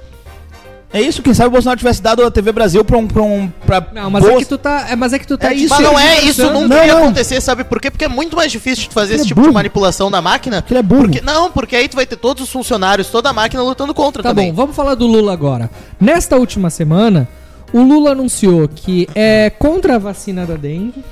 É isso, quem sabe o Bolsonaro tivesse dado a TV Brasil pra um. Pra um pra Não, mas é que tu tá, é, mas é que tu tá É isso, Mas não é, isso nunca Não, ia não. acontecer, sabe por quê? Porque é muito mais difícil de fazer Ele esse é tipo de burro. manipulação da máquina. Porque ele é burro. Porque, não, porque aí tu vai ter todos os funcionários, toda a máquina lutando contra Tá também. bom, vamos falar do Lula agora. Nesta última semana, o Lula anunciou que é contra a vacina da dengue.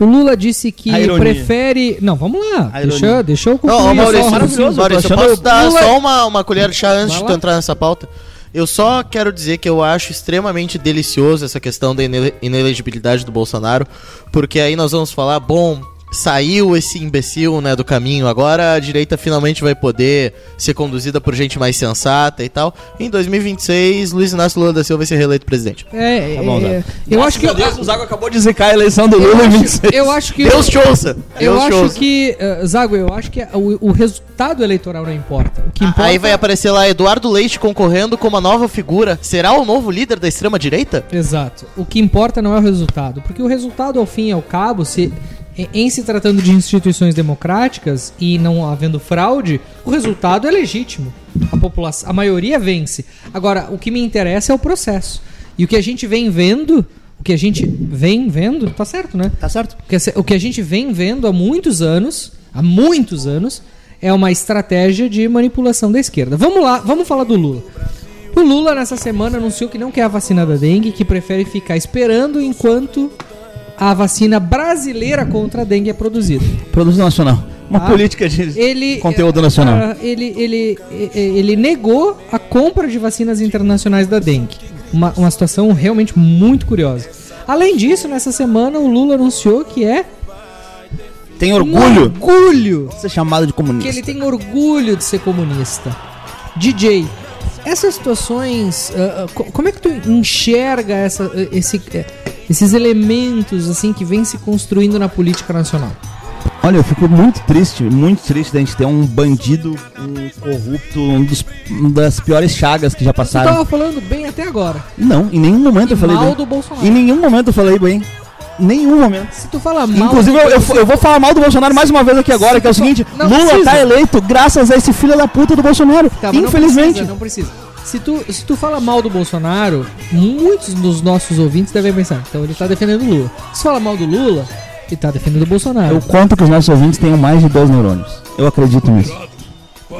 O Lula disse que prefere. Não, vamos lá. Deixa, deixa eu Não, concluir Maurício, só o maravilhoso, raciocínio. Maurício, eu posso dar Lula- só uma, uma colher de chá antes Vai de lá. tu entrar nessa pauta? Eu só quero dizer que eu acho extremamente delicioso essa questão da inele- inelegibilidade do Bolsonaro, porque aí nós vamos falar, bom, saiu esse imbecil, né, do caminho, agora a direita finalmente vai poder ser conduzida por gente mais sensata e tal. Em 2026, Luiz Inácio Lula da Silva vai ser reeleito presidente. É, Tá bom, é, Zé. eu acho que. Meu Deus, o Zago acabou de zicar a eleição do eu, Lula em acho, 26. eu acho que. Deus te ouça! eu Deus acho ouça. que. eh, Zago, eu acho que o, o resultado eleitoral não importa. O que importa. Aí vai aparecer lá Eduardo Leite concorrendo como a nova figura. Será o novo líder da extrema-direita? Exato. O que importa não é o resultado, porque o resultado, ao fim e ao cabo, se em- se tratando de instituições democráticas e não havendo fraude, o resultado é legítimo. A população, a maioria vence. Agora, o que me interessa é o processo. E o que a gente vem vendo, o que a gente vem vendo, tá certo, né? Tá certo. O que, o que a gente vem vendo há muitos anos, há muitos anos, é uma estratégia de manipulação da esquerda. Vamos lá, vamos falar do Lula. O Lula, nessa semana, anunciou que não quer a vacina da dengue, que prefere ficar esperando enquanto a vacina brasileira contra a dengue é produzida. Produção nacional. Uma tá? política de ele conteúdo nacional. ah, ele, ele, ele negou a compra de vacinas internacionais da dengue. Uma, uma situação realmente muito curiosa. Além disso, nessa semana o Lula anunciou que é Tem um orgulho orgulho de ser chamado de que comunista. ele tem orgulho de ser comunista. DJ, essas situações, ah, ah, co- como é que tu enxerga essa, esse, eh, esses elementos assim que vem se construindo na política nacional? Olha, eu fico muito triste, muito triste da gente ter um bandido, um corrupto, um dos, uma das piores chagas que já passaram. tava falando bem até agora. Não, em nenhum momento E eu falei mal bem. do Bolsonaro. Em nenhum momento eu falei bem. Nenhum momento. Se tu fala mal. Inclusive, eu, eu, eu vou falar mal do Bolsonaro mais uma vez aqui agora, que é o seguinte: Lula precisa. tá eleito graças a esse filho da puta do Bolsonaro. Tá, mas não Infelizmente. precisa, Não precisa. Se tu, se tu fala mal do Bolsonaro, muitos dos nossos ouvintes devem pensar, então ele tá defendendo o Lula. Se fala mal do Lula, ele tá defendendo o Bolsonaro. Eu conto que os nossos ouvintes tenham mais de dois neurônios. Eu acredito nisso.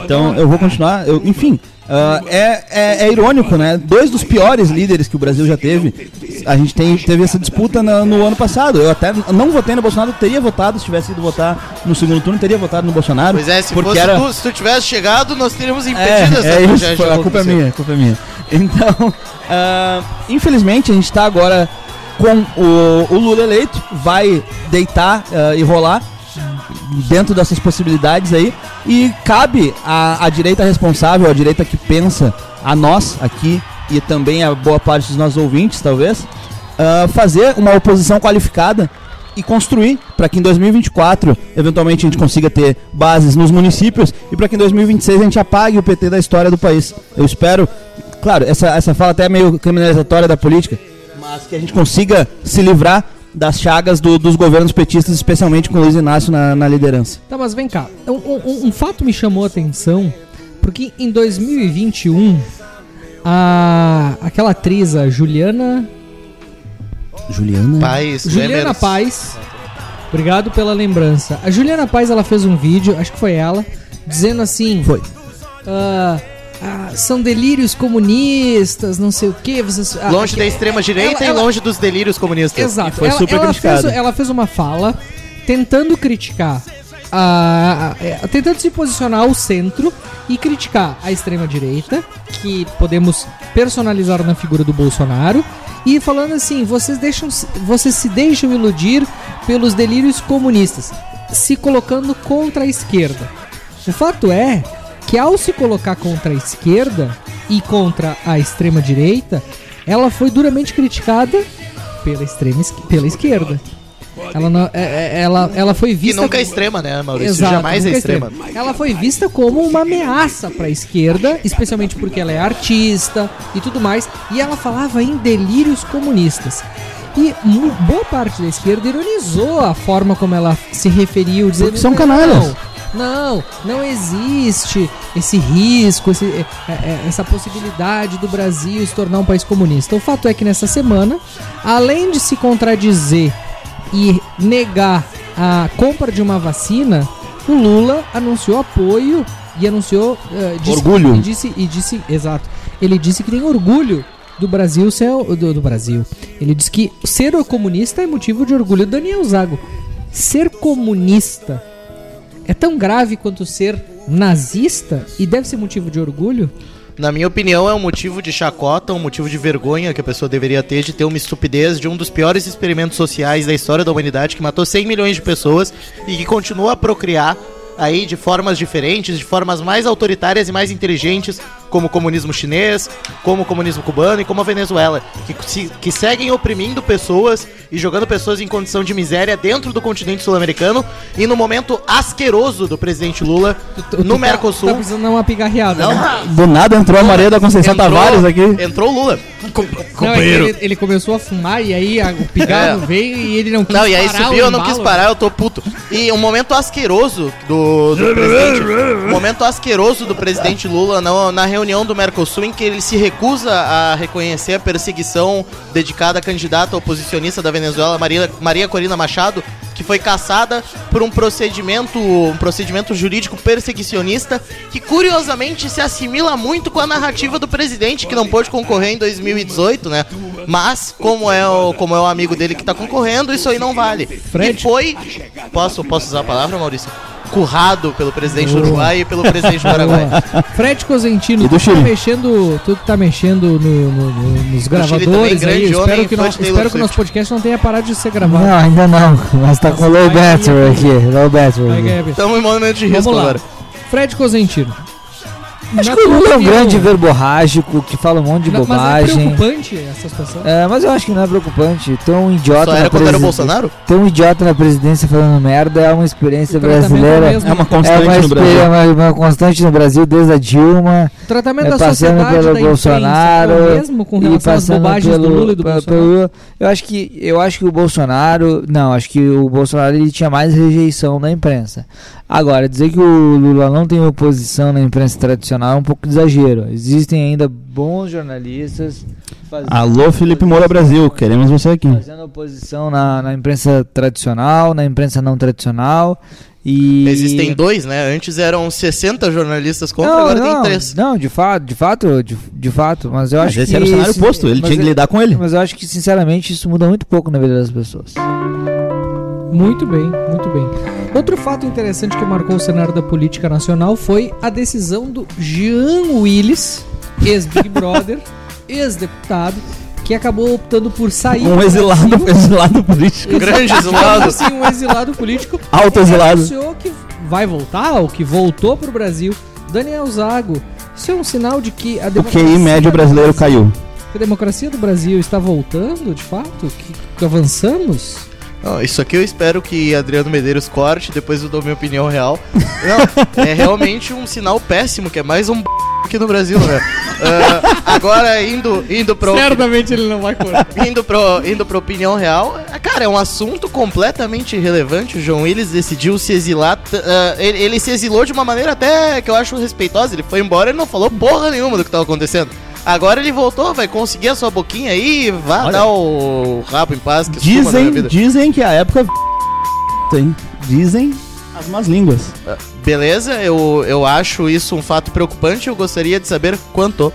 Então eu vou continuar. eu- enfim, ah, é, é, é irônico, né? Dois dos piores líderes que o Brasil já teve. A gente tem, teve essa disputa na- no ano passado. Eu até não votei no Bolsonaro, teria votado, se tivesse ido votar no segundo turno, teria votado no Bolsonaro. Pois é, se, porque era... tu, se tu tivesse chegado, nós teríamos É, impedido essa é isso, a culpa é minha, a culpa é minha. [laughs] Então, ah, infelizmente a gente tá agora com o, o Lula eleito, vai deitar ah, e rolar dentro dessas possibilidades aí e cabe à, direita responsável, à direita que pensa, a nós aqui e também a boa parte dos nossos ouvintes, talvez, ah, fazer uma oposição qualificada e construir para que em 2024 eventualmente a gente consiga ter bases nos municípios e para que em 2026 a gente apague o PT da história do país. Eu espero, claro, essa, essa fala até é meio criminalizatória da política, mas que a gente consiga se livrar das chagas do- dos governos petistas, especialmente com o Luiz Inácio na, na liderança. Tá, mas vem cá. Um, um- um fato me chamou a atenção, porque em 2021, a, aquela atriz, a Juliana. Juliana? Paz, Juliana Lemers. Paz. Obrigado pela lembrança. A Juliana Paz, ela fez um vídeo, acho que foi ela, dizendo assim. Foi. ah, ah, são delírios comunistas, não sei o que. Vocês, ah, Longe que- da extrema direita ela- e longe dos delírios comunistas. Exato. E foi ela, super ela fez, criticada. ela fez uma fala tentando criticar. A, a- é, tentando se posicionar ao centro e criticar a extrema-direita, que podemos personalizar na figura do Bolsonaro, e falando assim: vocês, deixam, vocês se deixam iludir pelos delírios comunistas, se colocando contra a esquerda. O fato é que ao se colocar contra a esquerda e contra a extrema direita, ela foi duramente criticada pela extrema pela esquerda. Ela, não- é- é- ela, ela foi Que vista nunca é extrema, né, Maurício? Exato, Jamais é nunca extrema. Ela foi vista como uma ameaça para a esquerda, especialmente porque ela é artista e tudo mais, e ela falava em delírios comunistas. E boa parte da esquerda ironizou a forma como ela se referiu, dizendo Porque são "Não, canalhas." Não, não existe esse risco, esse- é- é- essa possibilidade do Brasil se tornar um país comunista. O fato é que nessa semana, além de se contradizer e negar a compra de uma vacina, o Lula anunciou apoio e anunciou eh, disse- Orgulho. e disse e disse exato. Ele disse que tem orgulho do Brasil ser do, do Brasil. Ele disse que ser comunista é motivo de orgulho. Daniel Zago, ser comunista é tão grave quanto ser nazista e deve ser motivo de orgulho? Na minha opinião, é um motivo de chacota, um motivo de vergonha que a pessoa deveria ter de ter uma estupidez de um dos piores experimentos sociais da história da humanidade que matou 100 milhões de pessoas e que continua a procriar aí de formas diferentes, de formas mais autoritárias e mais inteligentes, como o comunismo chinês, como o comunismo cubano e como a Venezuela, que, se- que seguem oprimindo pessoas e jogando pessoas em condição de miséria dentro do continente sul-americano e no momento asqueroso do presidente Lula Tu- tu no tá- Mercosul. Tá precisando dar uma pigarreada. Não, né? Do nada entrou a Maria da Conceição Entrou- Tavares aqui. Entrou o Lula. Não, é que ele, ele começou a fumar e aí a- o pigarro É. veio e ele não quis Não, e aí parar subiu, eu não quis parar, eu tô puto. E um momento asqueroso do, do presidente. Um momento asqueroso do presidente Lula na, na reunião do Mercosul, em que ele se recusa a reconhecer a perseguição dedicada à candidata oposicionista da Venezuela, Maria, Maria Corina Machado, que foi caçada por um procedimento, um procedimento jurídico perseguicionista que curiosamente se assimila muito com a narrativa do presidente que não pôde concorrer em 2018, né? Mas como é o, como é o amigo dele que tá concorrendo, isso aí não vale. Fred. E foi Posso posso usar a palavra, Maurício? Currado pelo presidente do Boa. Uruguai e pelo presidente do Paraguai. [laughs] Fred Cosentino, E do tu tá mexendo, tu tá mexendo no- no- no- nos gravadores aí. Espero que, Taylor espero que o nosso podcast não tenha parado de ser gravado. Não, ainda não. Mas tá com low battery aqui. Low battery. Estamos em momento de risco agora. Fred Cosentino. Acho Na que o Lula é um opinião- grande verborrágico que fala um monte de Na- Mas é bobagem. preocupante essa situação. É, mas eu acho que não é preocupante. Ter um idiota Só na era quando era Bolsonaro? Ter um idiota na presidência falando merda é uma experiência tratamento brasileira. é. É uma É constante uma, no Brasil. uma, uma constante no Brasil desde a Dilma. O tratamento É, da passando sociedade pelo da Bolsonaro é mesmo com e relação às passando bobagens pelo, do Lula e do pe- Bolsonaro. pelo- eu acho que eu acho que o Bolsonaro, não, acho que o Bolsonaro ele tinha mais rejeição da imprensa. Agora, dizer que o Lula não tem oposição na imprensa tradicional é um pouco de exagero. Existem ainda bons jornalistas fazendo Alô, Felipe Moura Brasil, queremos você aqui. fazendo oposição na, na imprensa tradicional, na imprensa não tradicional. E Existem dois, né? Antes eram 60 jornalistas contra, não, agora não, tem três. Não, de fato, de fato, de, de fato, mas eu Mas acho esse que era o cenário esse- oposto, ele tinha que eu- lidar com ele. Mas eu acho que sinceramente isso muda muito pouco na vida das pessoas. Muito bem, muito bem. Outro fato interessante que marcou o cenário da política nacional foi a decisão do Jean Willis, ex-Big Brother, [laughs] ex-deputado, que acabou optando por sair Um do exilado, Brasil. exilado político. Um grande exilado. Sim, um exilado político. Alto exilado. anunciou que vai voltar, ou que voltou pro Brasil. Daniel Zago, isso é um sinal de que a O democracia, QI médio brasileiro caiu. que a democracia do Brasil está voltando, de fato? Que, que avançamos? Não, isso aqui eu espero que Adriano Medeiros corte, depois eu dou minha opinião real. [laughs] Não, é realmente um sinal péssimo, que é mais um b... aqui no Brasil, né? Ah, agora, indo, indo pro... Certamente ele não vai cortar. [laughs] Indo pro, indo pro opinião real, é, cara, é um assunto completamente irrelevante. O João Willis decidiu se exilar. ah, ele, ele se exilou de uma maneira até que eu acho respeitosa. Ele foi embora e não falou porra nenhuma do que tava acontecendo. Agora ele voltou, vai conseguir a sua boquinha aí e vá Olha. dar o rabo em paz. Que Dizem, vida. dizem que a época tem. Dizem as más línguas. Beleza, eu, eu acho isso um fato preocupante. Eu gostaria de saber quanto.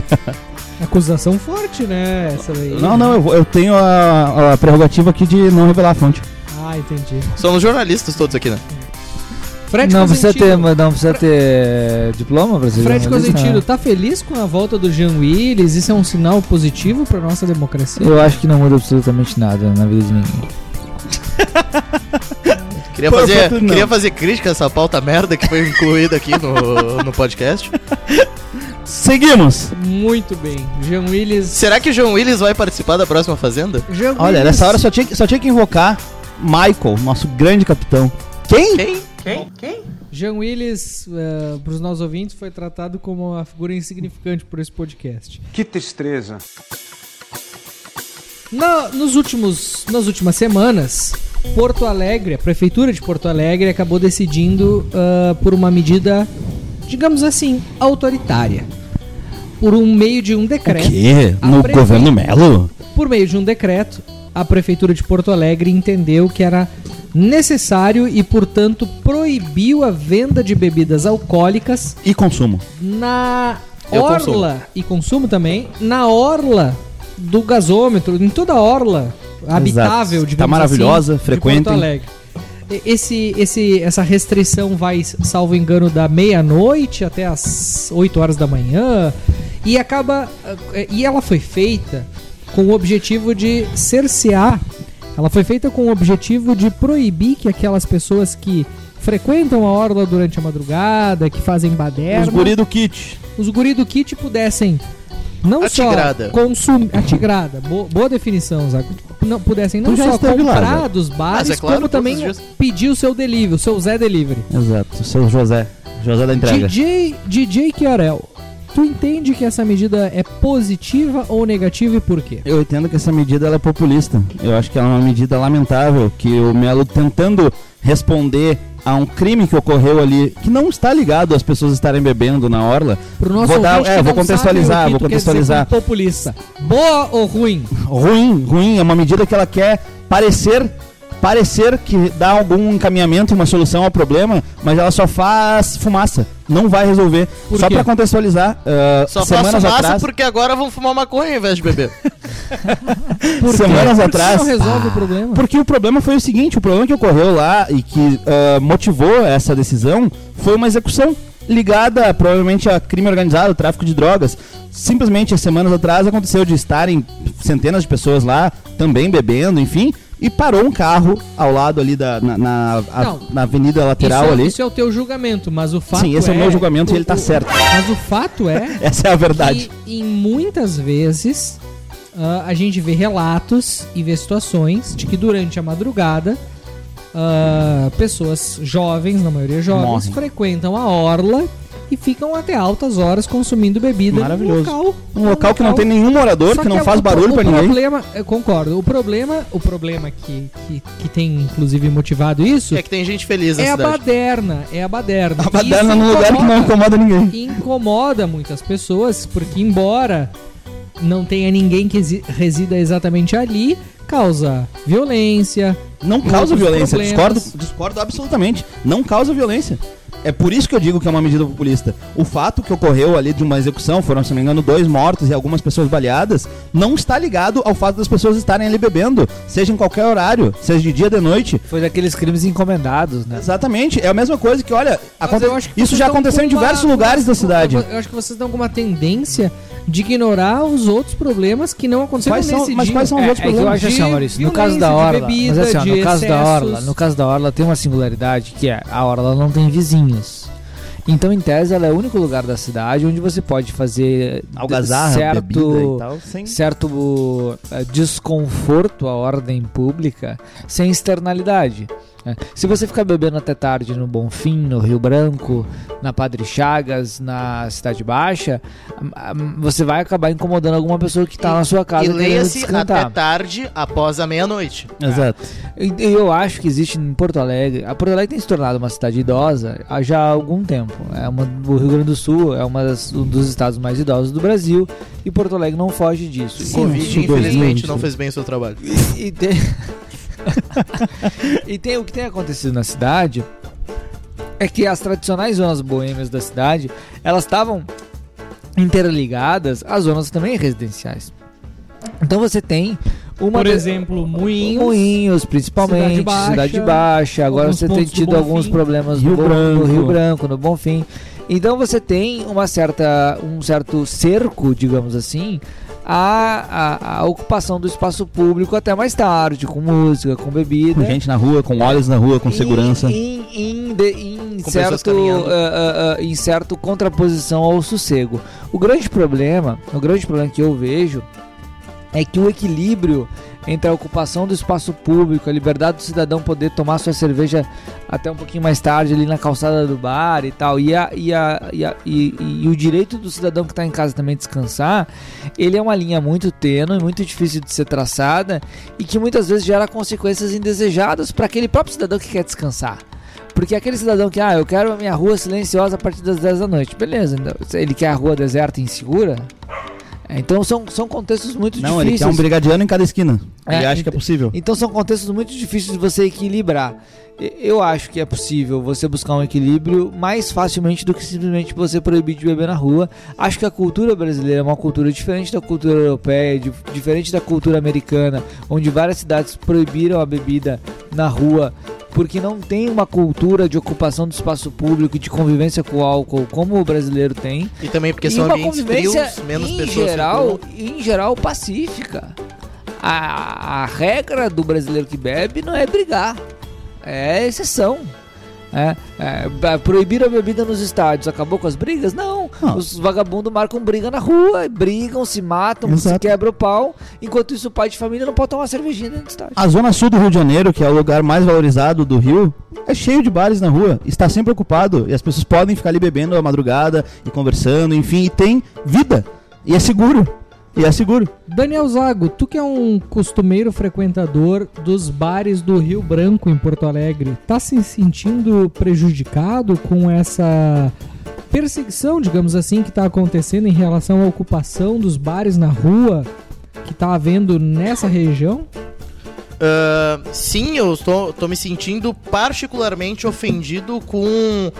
[laughs] Acusação forte, né? Essa daí. Não, não, eu, eu tenho a, a prerrogativa aqui de não revelar a fonte. Ah, entendi. Somos jornalistas todos aqui, né? Fred não precisa ter, não precisa ter diploma pra ser Fred Cosentino, tá feliz com a volta do Jean Willis? Isso é um sinal positivo pra nossa democracia? Eu acho que não muda absolutamente nada na vida de ninguém. [laughs] Queria Por fazer, queria fazer crítica a essa pauta merda que foi incluída aqui no, no podcast. [laughs] Seguimos! Muito bem. Jean Willis. Será que o João Willis vai participar da próxima Fazenda? Jean Olha, Willis- nessa hora só tinha, que- só tinha que invocar Michael, nosso grande capitão. Quem? Quem? Quem? Quem? Jean Willis, uh, para os nossos ouvintes, foi tratado como uma figura insignificante por esse podcast. Que tristeza. Na- nos últimos, nas últimas semanas, Porto Alegre, a prefeitura de Porto Alegre, acabou decidindo ah, por uma medida, digamos assim, autoritária. Por um meio de um decreto. quê? A No prefe- governo Melo? Por meio de um decreto, a prefeitura de Porto Alegre entendeu que era necessário e, portanto, proibiu a venda de bebidas alcoólicas E consumo. na Eu orla consumo. e consumo também na orla do gasômetro, em toda a orla habitável, Tá digamos maravilhosa, assim, de frequentem. Porto Alegre. E- Esse, esse, essa restrição vai, salvo engano, da meia-noite até as 8 horas da manhã e acaba eh, e ela foi feita com o objetivo de cercear. Ela foi feita com o objetivo de proibir que aquelas pessoas que frequentam a orla durante a madrugada, que fazem baderna, Os guri do kit. os guri do kit pudessem não A só tigrada. consumir a tigrada, boa, boa definição, Zago. Não pudessem não Tu só lá, comprar Zago. dos bares, é claro, como também dias. pedir o seu delivery, o seu Zé Delivery. Exato, seu José. José da entrega. DJ DJ Chiarel, tu entende que essa medida é positiva ou negativa e por quê? Eu entendo que essa medida é populista. Eu acho que ela é uma medida lamentável que o Melo tentando responder a um crime que ocorreu ali, que não está ligado às pessoas estarem bebendo na orla. Pro nosso Vou dar- é, vou contextualizar, vou contextualizar. populista. Boa ou ruim? Ruim, ruim, é uma medida que ela quer parecer parecer que dá algum encaminhamento, uma solução ao problema, mas ela só faz fumaça. Não vai resolver. Por só pra contextualizar, ah, Só semanas faço massa atrás, porque agora vão fumar maconha ao invés de beber. [laughs] semanas atrás, não resolve o problema? Porque o problema foi o seguinte, o problema que ocorreu lá e que ah, motivou essa decisão foi uma execução ligada provavelmente a crime organizado, tráfico de drogas. Simplesmente, há semanas atrás, aconteceu de estarem centenas de pessoas lá, também bebendo, enfim, e parou um carro ao lado ali da, na, na, a- na avenida lateral isso, é- ali. isso é o teu julgamento, mas o fato Sim, esse é o meu julgamento e ele tá certo. Mas o fato é [laughs] Essa é a verdade. que em muitas vezes ah, a gente vê relatos e vê situações de que durante a madrugada ah, pessoas jovens, na maioria jovens, Morrem. frequentam a orla e ficam até altas horas consumindo bebida Maravilhoso. num local, Um local que não tem nenhum morador, Só que não é faz o- barulho o pra ninguém. Problema, eu concordo. O problema, o problema que, que, que tem inclusive motivado isso é que tem gente feliz na é a cidade. baderna, é a baderna. A baderna num lugar que não incomoda ninguém. incomoda muitas pessoas, porque embora não tenha ninguém que resida exatamente ali, causa violência. Não causa violência, problemas. discordo, discordo absolutamente. Não causa violência. É por isso que eu digo que é uma medida populista. O fato que ocorreu ali de uma execução, foram, se não me engano, dois mortos e algumas pessoas baleadas, não está ligado ao fato das pessoas estarem ali bebendo, seja em qualquer horário, seja de dia, de noite. Foi daqueles crimes encomendados, né? Exatamente. É a mesma coisa que, olha, aconte- que isso já aconteceu em com uma- diversos lugares da cidade. Eu, acho que vocês estão com uma tendência de ignorar os outros problemas que não aconteceram Quais são- nesse mas dia. quais são os É, outros é que eu problemas? acho assim, Maurício, no caso da Orla, bebida, mas assim, ó, no caso da excessos. Orla, no caso da Orla tem uma singularidade que é a Orla não tem Então, em tese, ela é o único lugar da cidade onde você pode fazer Algazarra, certo, tal, sem... certo eh, desconforto à ordem pública sem externalidade. Né? Se você ficar bebendo até tarde no Bonfim, no Rio Branco, na Padre Chagas, na Cidade Baixa, ah, ah, você vai acabar incomodando alguma pessoa que está na sua casa e querendo leia-se até tarde após a meia-noite. Exato. E e eu acho que existe em Porto Alegre. A Porto Alegre tem se tornado uma cidade idosa há já há algum tempo. É uma, o Rio Grande do Sul é uma das- um dos estados mais idosos do Brasil e Porto Alegre não foge disso. Sim, Covid, infelizmente, 2020. não fez bem o seu trabalho. E, e tem... [laughs] [laughs] e tem o que tem acontecido na cidade é que as tradicionais zonas boêmias da cidade elas estavam interligadas às zonas também residenciais. Então você tem uma Por de- exemplo, Moinhos. Moinhos, principalmente, Cidade Baixa, Cidade Baixa. Agora você tem tido alguns problemas Rio no, Bom- no Branco. Rio Branco, no Bonfim. Então você tem uma certa, um certo cerco, digamos assim, à, à, à ocupação do espaço público até mais tarde, com música, com bebida. Com gente na rua, com olhos na rua, com segurança. Em, em, de- em Com pessoas certo, ah, ah, ah, em certo contraposição ao sossego. O grande problema, o grande problema que eu vejo é que o equilíbrio entre a ocupação do espaço público, a liberdade do cidadão poder tomar sua cerveja até um pouquinho mais tarde ali na calçada do bar e tal, e, a, e, a, e, a- e- e o direito do cidadão que está em casa também descansar, ele é uma linha muito tênue, muito difícil de ser traçada e que muitas vezes gera consequências indesejadas para aquele próprio cidadão que quer descansar. Porque aquele cidadão que, ah, eu quero a minha rua silenciosa a partir das 10 da noite. Beleza, então, ele quer a rua deserta e insegura? É, Então são, são contextos muito Não, ele difíceis. quer um brigadiano em cada esquina. É, ele acha que é ent- possível. Então são contextos muito difíceis de você equilibrar. Eu acho que é possível você buscar um equilíbrio mais facilmente do que simplesmente você proibir de beber na rua. Acho que a cultura brasileira é uma cultura diferente da cultura europeia, di- diferente da cultura americana, onde várias cidades proibiram a bebida na rua porque não tem uma cultura de ocupação do espaço público e de convivência com o álcool como o brasileiro tem E também porque e são ambientes frios, menos em pessoas geral, em geral pacífica. A, a regra do brasileiro que bebe não é brigar, é exceção. É, é, ba- proibir a bebida nos estádios acabou com as brigas? Não. Não. Os vagabundos marcam briga na rua, brigam, se matam, se Exato. quebra o pau. Enquanto isso, o pai de família não pode tomar cervejinha dentro do estádio. A zona sul do Rio de Janeiro, que é o lugar mais valorizado do Rio, é cheio de bares na rua. Está sempre ocupado. E as pessoas podem ficar ali bebendo à madrugada e conversando, enfim, e tem vida. E é seguro. E é seguro. Daniel Zago, tu que é um costumeiro frequentador dos bares do Rio Branco em Porto Alegre, tá se sentindo prejudicado com essa perseguição, digamos assim, que tá acontecendo em relação à ocupação dos bares na rua que tá havendo nessa região? ah, sim, eu tô, tô me sentindo particularmente ofendido com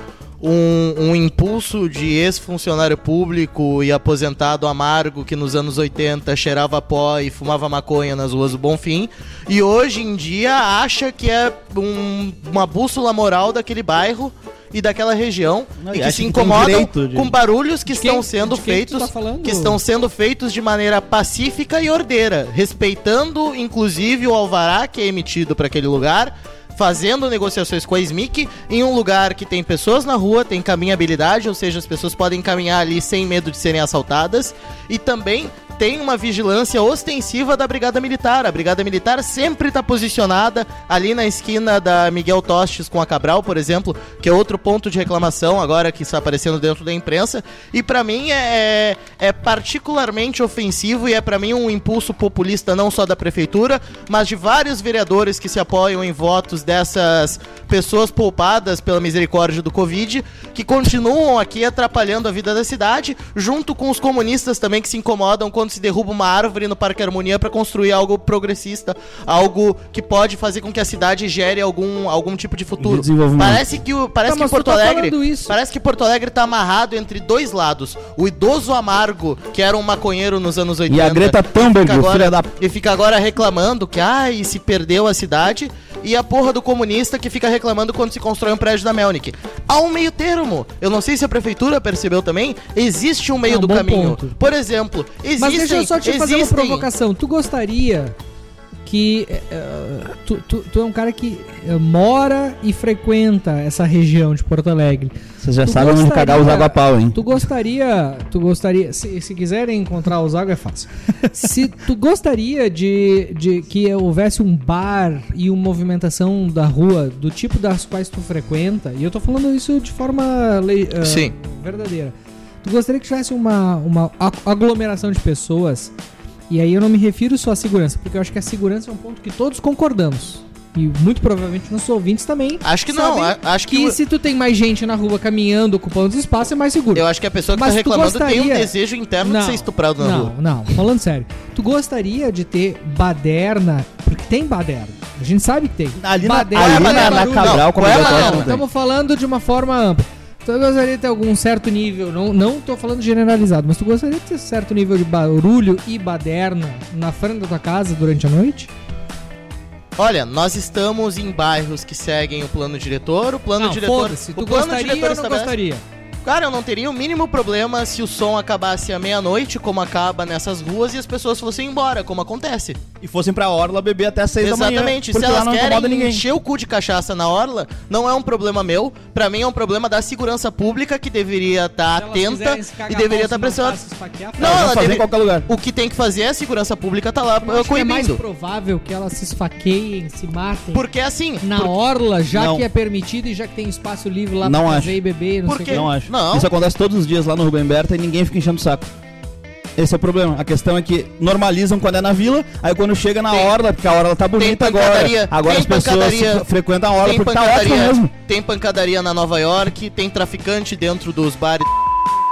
um, um impulso de ex-funcionário público e aposentado amargo que nos anos 80 cheirava pó e fumava maconha nas ruas do Bonfim e hoje em dia acha que é um- uma bússola moral daquele bairro e daquela região Não, e que se incomodam de- com barulhos que quem- estão sendo tu feitos tá que estão sendo feitos de maneira pacífica e ordeira, respeitando inclusive o alvará que é emitido para aquele lugar, fazendo negociações com a SMIC em um lugar que tem pessoas na rua, tem caminhabilidade, ou seja, as pessoas podem caminhar ali sem medo de serem assaltadas. E também tem uma vigilância ostensiva da Brigada Militar. A Brigada Militar sempre está posicionada ali na esquina da Miguel Tostes com a Cabral, por exemplo, que é outro ponto de reclamação agora que está aparecendo dentro da imprensa. E para mim é, é particularmente ofensivo e é para mim um impulso populista não só da prefeitura, mas de vários vereadores que se apoiam em votos dessas pessoas poupadas pela misericórdia do Covid, que continuam aqui atrapalhando a vida da cidade, junto com os comunistas também que se incomodam quando se derruba uma árvore no Parque Harmonia para construir algo progressista, algo que pode fazer com que a cidade gere algum, algum tipo de futuro. Parece que o parece Tá, que Porto tá Alegre, parece que Porto Alegre tá amarrado entre dois lados. O idoso amargo, que era um maconheiro nos anos 80. E a Greta fica Thunberg, agora- filha da... e fica agora reclamando que, ai, se perdeu a cidade. E a porra do comunista que fica reclamando quando se constrói um prédio da Melnick. Há um meio termo. Eu não sei se a prefeitura percebeu também. Existe um meio É um do caminho. ponto. Por exemplo, existem... Mas deixa eu só te fazer uma existem- provocação. Tu gostaria que. eh, tu, tu, tu é um cara que eh, mora e frequenta essa região de Porto Alegre. Vocês já Tu sabem onde gostaria- cagar os água-pau, hein? Tu gostaria. Tu gostaria. Se, se quiserem encontrar os água é fácil. [laughs] se tu gostaria de, de que houvesse um bar e uma movimentação da rua do tipo das quais tu frequenta, e eu tô falando isso de forma le- ah, Sim. verdadeira. Gostaria que tivesse uma, uma aglomeração de pessoas, e aí eu não me refiro só à segurança, porque eu acho que a segurança é um ponto que todos concordamos. E muito provavelmente nossos ouvintes também. Acho que não, acho que se tu tem mais gente na rua caminhando, ocupando os espaços, é mais seguro. Eu acho que a pessoa que Mas tá reclamando tem um gostaria- desejo interno de ser estuprado na não, rua. Não, falando sério. Tu gostaria de ter baderna, porque tem baderna. A gente sabe que tem. Ali na, Baderna ali é na, na barulho. Cabral, Não, como é não. Estamos falando de uma forma ampla. Tu gostaria de ter algum certo nível, não, não tô falando generalizado, mas tu gostaria de ter certo nível de barulho e baderna na frente da tua casa durante a noite? Olha, nós estamos em bairros que seguem o plano diretor, o plano não, diretor. o Tu plano gostaria diretor ou não estabelece- gostaria? Cara, eu não teria o mínimo problema se o som acabasse à meia-noite, como acaba nessas ruas, e as pessoas fossem embora, como acontece. E fossem pra Orla beber até 6 da manhã. Exatamente. Se porque elas querem ninguém. encher o cu de cachaça na orla, não é um problema meu. Pra mim é um problema da segurança pública que deveria estar atenta e deveria estar pressionando. Não, Não, ela deve- em qualquer lugar. O que tem que fazer é a segurança pública tá lá Eu acho que é mais coibindo. provável que elas se esfaqueiem, se matem Porque assim. na por- orla, já Não. que é permitido e já que tem espaço livre lá Não pra acho. fazer e beber, não Por sei o quê? quê. Não acho. Não. Isso acontece todos os dias lá no Rubem Berta e ninguém fica enchendo o saco. Esse é o problema. A questão é que normalizam quando é na vila, aí quando chega na Tem- orla, porque a orla tá bonita agora. Agora tem as pessoas frequentam a orla porque tá ótimo mesmo. tem pancadaria na Nova York, tem traficante dentro dos bares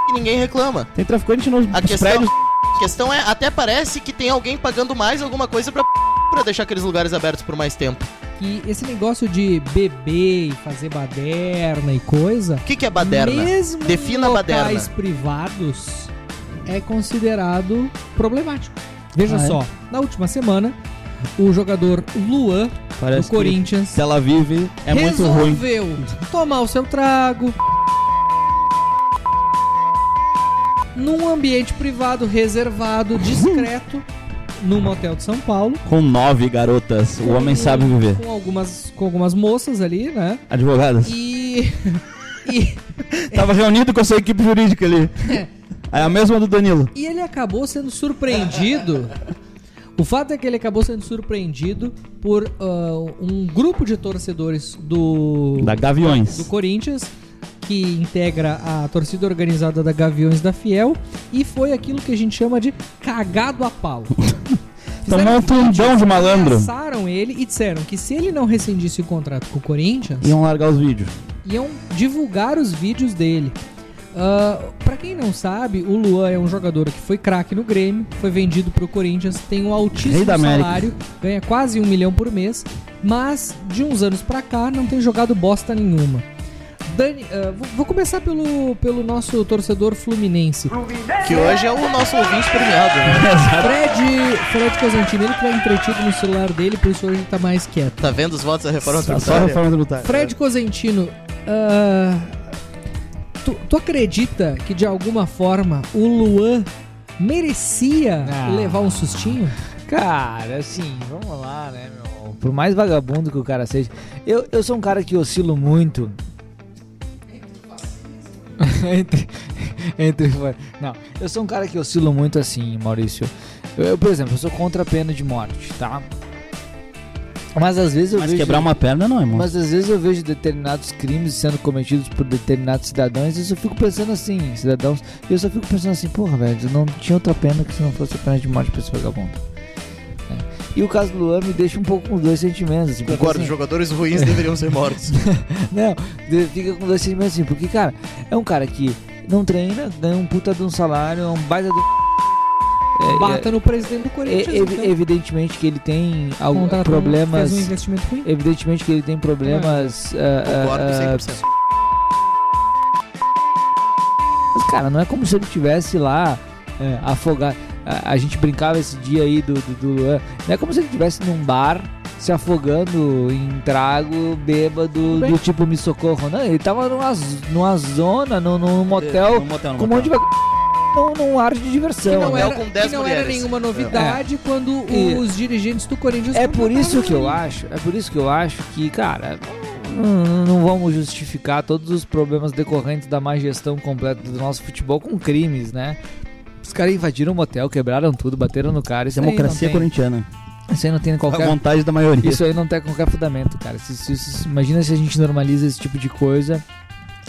e ninguém reclama. Tem traficante nos, A questão, prédios. a questão é, até parece que tem alguém pagando mais alguma coisa pra, pra deixar aqueles lugares abertos por mais tempo. Que esse negócio de beber e fazer baderna e coisa, O que, que é baderna? mesmo Defina em baderna. locais privados, é considerado problemático. Veja Ah, é? só, na última semana, o jogador Luan, Parece do que Corinthians, Tel Aviv é muito ruim. resolveu tomar o seu trago num ambiente privado, reservado, [laughs] discreto, num motel de São Paulo. Com nove garotas. O homem sabe viver. Com algumas, com algumas moças ali, né? Advogadas. E. [laughs] e, Tava reunido com a sua equipe jurídica ali. É a mesma do Danilo. e ele acabou sendo surpreendido. O fato é que ele acabou sendo surpreendido por ah, um grupo de torcedores do. Da Gaviões. do Corinthians, que integra a torcida organizada da Gaviões da Fiel, e foi aquilo que a gente chama de cagado a pau. [laughs] Tomou um tundão de malandro. Ameaçaram ele e disseram que se ele não rescindisse o contrato com o Corinthians, Iam largar os vídeos. iam divulgar os vídeos dele. Ah, pra Pra quem não sabe, o Luan é um jogador que foi craque no Grêmio, foi vendido pro Corinthians, tem um altíssimo salário, ganha quase um milhão por mês, mas de uns anos pra cá não tem jogado bosta nenhuma. Dani, ah, vou- vou começar pelo, pelo nosso torcedor fluminense. Que hoje é o nosso ouvinte premiado, né? [laughs] Fred, Fred Cosentino, ele que tá entretido no celular dele, por isso hoje ele tá mais quieto. Tá vendo os votos da reforma Só a tributária? reforma tributária. Fred Cosentino, ah, tu, tu acredita que de alguma forma o Luan merecia Ah. levar um sustinho? Cara, assim, vamos lá, né, meu? Por mais vagabundo que o cara seja. Eu, eu sou um cara que oscilo muito. [laughs] entre, entre. Não, eu sou um cara que oscilo muito assim, Maurício. Eu, eu, por exemplo, eu sou contra a pena de morte, tá? Mas às vezes eu Mas vejo. quebrar uma perna não, irmão. Mas às vezes eu vejo determinados crimes sendo cometidos por determinados cidadãos e eu só fico pensando assim, cidadãos, e eu só fico pensando assim, porra, velho, não tinha outra pena que se não fosse a pena de morte pra esse vagabundo. É. E o caso do Luan me deixa um pouco com dois sentimentos, assim, porque, Concordo, assim, jogadores ruins [laughs] deveriam ser mortos. [laughs] não, de- fica com dois sentimentos assim, porque, cara, é um cara que não treina, ganha um puta de um salário, é um baita do. É, Bata no presidente do é, Corinthians. ev- então. evidentemente que ele tem alguns problemas. Fez um investimento ruim. Evidentemente que ele tem problemas. ah, ah, Concordo ah, 100%. Mas, cara, não é como se ele tivesse lá é, afogado. A, a gente brincava esse dia aí do, do, do Luan. Não é como se ele estivesse num bar se afogando em trago bêbado Bem. do tipo me socorro. Não, ele tava numa, numa zona, num, num motel, No motel, com um monte de num, num ar de Que diverção. não, né? Era, com 10 que não era nenhuma novidade quando E- os dirigentes do Corinthians É por isso que eu acho, é por isso que eu acho que, cara, não, não vamos justificar todos os problemas decorrentes da má gestão completa do nosso futebol com crimes, né? Os caras invadiram o motel, quebraram tudo, bateram no cara. Isso Democracia não corintiana. tem, isso aí não tem A qualquer. vontade da maioria. Isso aí não tem qualquer fundamento, cara. Se- se- se- imagina se a gente normaliza esse tipo de coisa.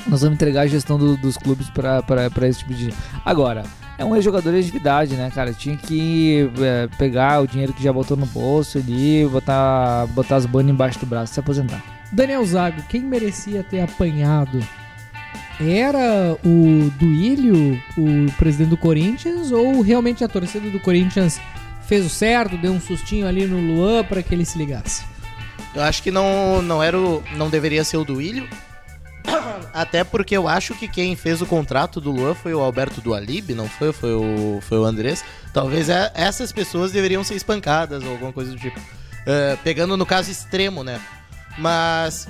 Nós vamos entregar a gestão do- dos clubes pra, pra, pra esse tipo de. Agora, é um ex-jogador de atividade, né, cara? Tinha que é, pegar o dinheiro que já botou no bolso ali, botar, botar as bandas embaixo do braço e se aposentar. Daniel Zago, quem merecia ter apanhado era o Duílio, o presidente do Corinthians, ou realmente a torcida do Corinthians fez o certo, deu um sustinho ali no Luan para que ele se ligasse? Eu acho que não, não era o, não deveria ser o do Willio. [coughs] Até porque eu acho que quem fez o contrato do Luan foi o Alberto do Alib, não foi? Foi o, foi o Andrés. Talvez é- essas pessoas deveriam ser espancadas ou alguma coisa do tipo. É, pegando no caso extremo, né? Mas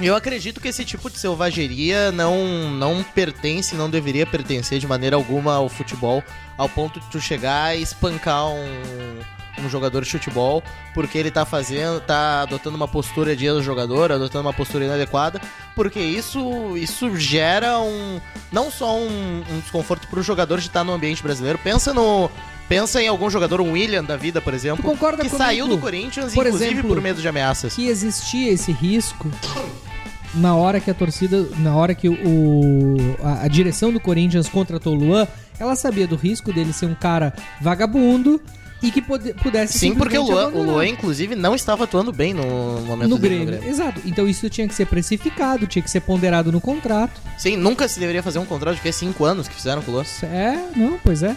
eu acredito que esse tipo de selvageria não, não pertence, não deveria pertencer de maneira alguma ao futebol, ao ponto de tu chegar e espancar um, um jogador de futebol porque ele tá fazendo, tá adotando uma postura de jogador, adotando uma postura inadequada, porque isso isso gera um não só um, um desconforto pro jogador de estar no ambiente brasileiro. Pensa no pensa em algum jogador, um William da vida, por exemplo, que comigo? saiu do Corinthians, Por inclusive exemplo, por medo de ameaças. Que existia esse risco na hora que a torcida, na hora que o, a, a direção do Corinthians contratou o Luan, ela sabia do risco dele ser um cara vagabundo e que pudesse Sim, porque o Luan, o. Luan, inclusive, não estava atuando bem no momento no dele Grêmio. Exato. Então isso tinha que ser precificado, tinha que ser ponderado no contrato. Sim, nunca se deveria fazer um contrato de que é 5 anos que fizeram com o Luan. É, não, pois é.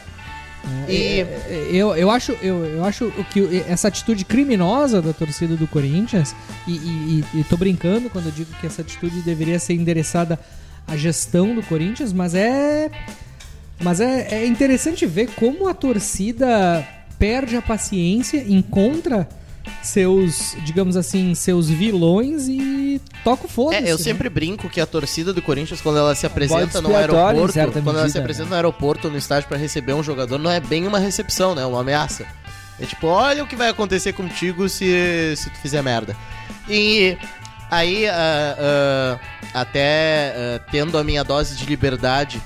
E É, Eu, eu acho, eu, eu acho que essa atitude criminosa da torcida do Corinthians, e, e, e- e tô brincando quando eu digo que essa atitude deveria ser endereçada à gestão do Corinthians, mas é. Mas é, é interessante ver como a torcida perde a paciência, encontra seus, digamos assim, seus vilões e toca o foda-se. É, eu né? sempre brinco que a torcida do Corinthians, quando ela se apresenta no aeroporto, quando ela se apresenta né? no aeroporto ou no estádio pra receber um jogador, não é bem uma recepção, né? É uma ameaça. É tipo, olha o que vai acontecer contigo se, se tu fizer merda. E aí, ah, ah, até ah, tendo a minha dose de liberdade,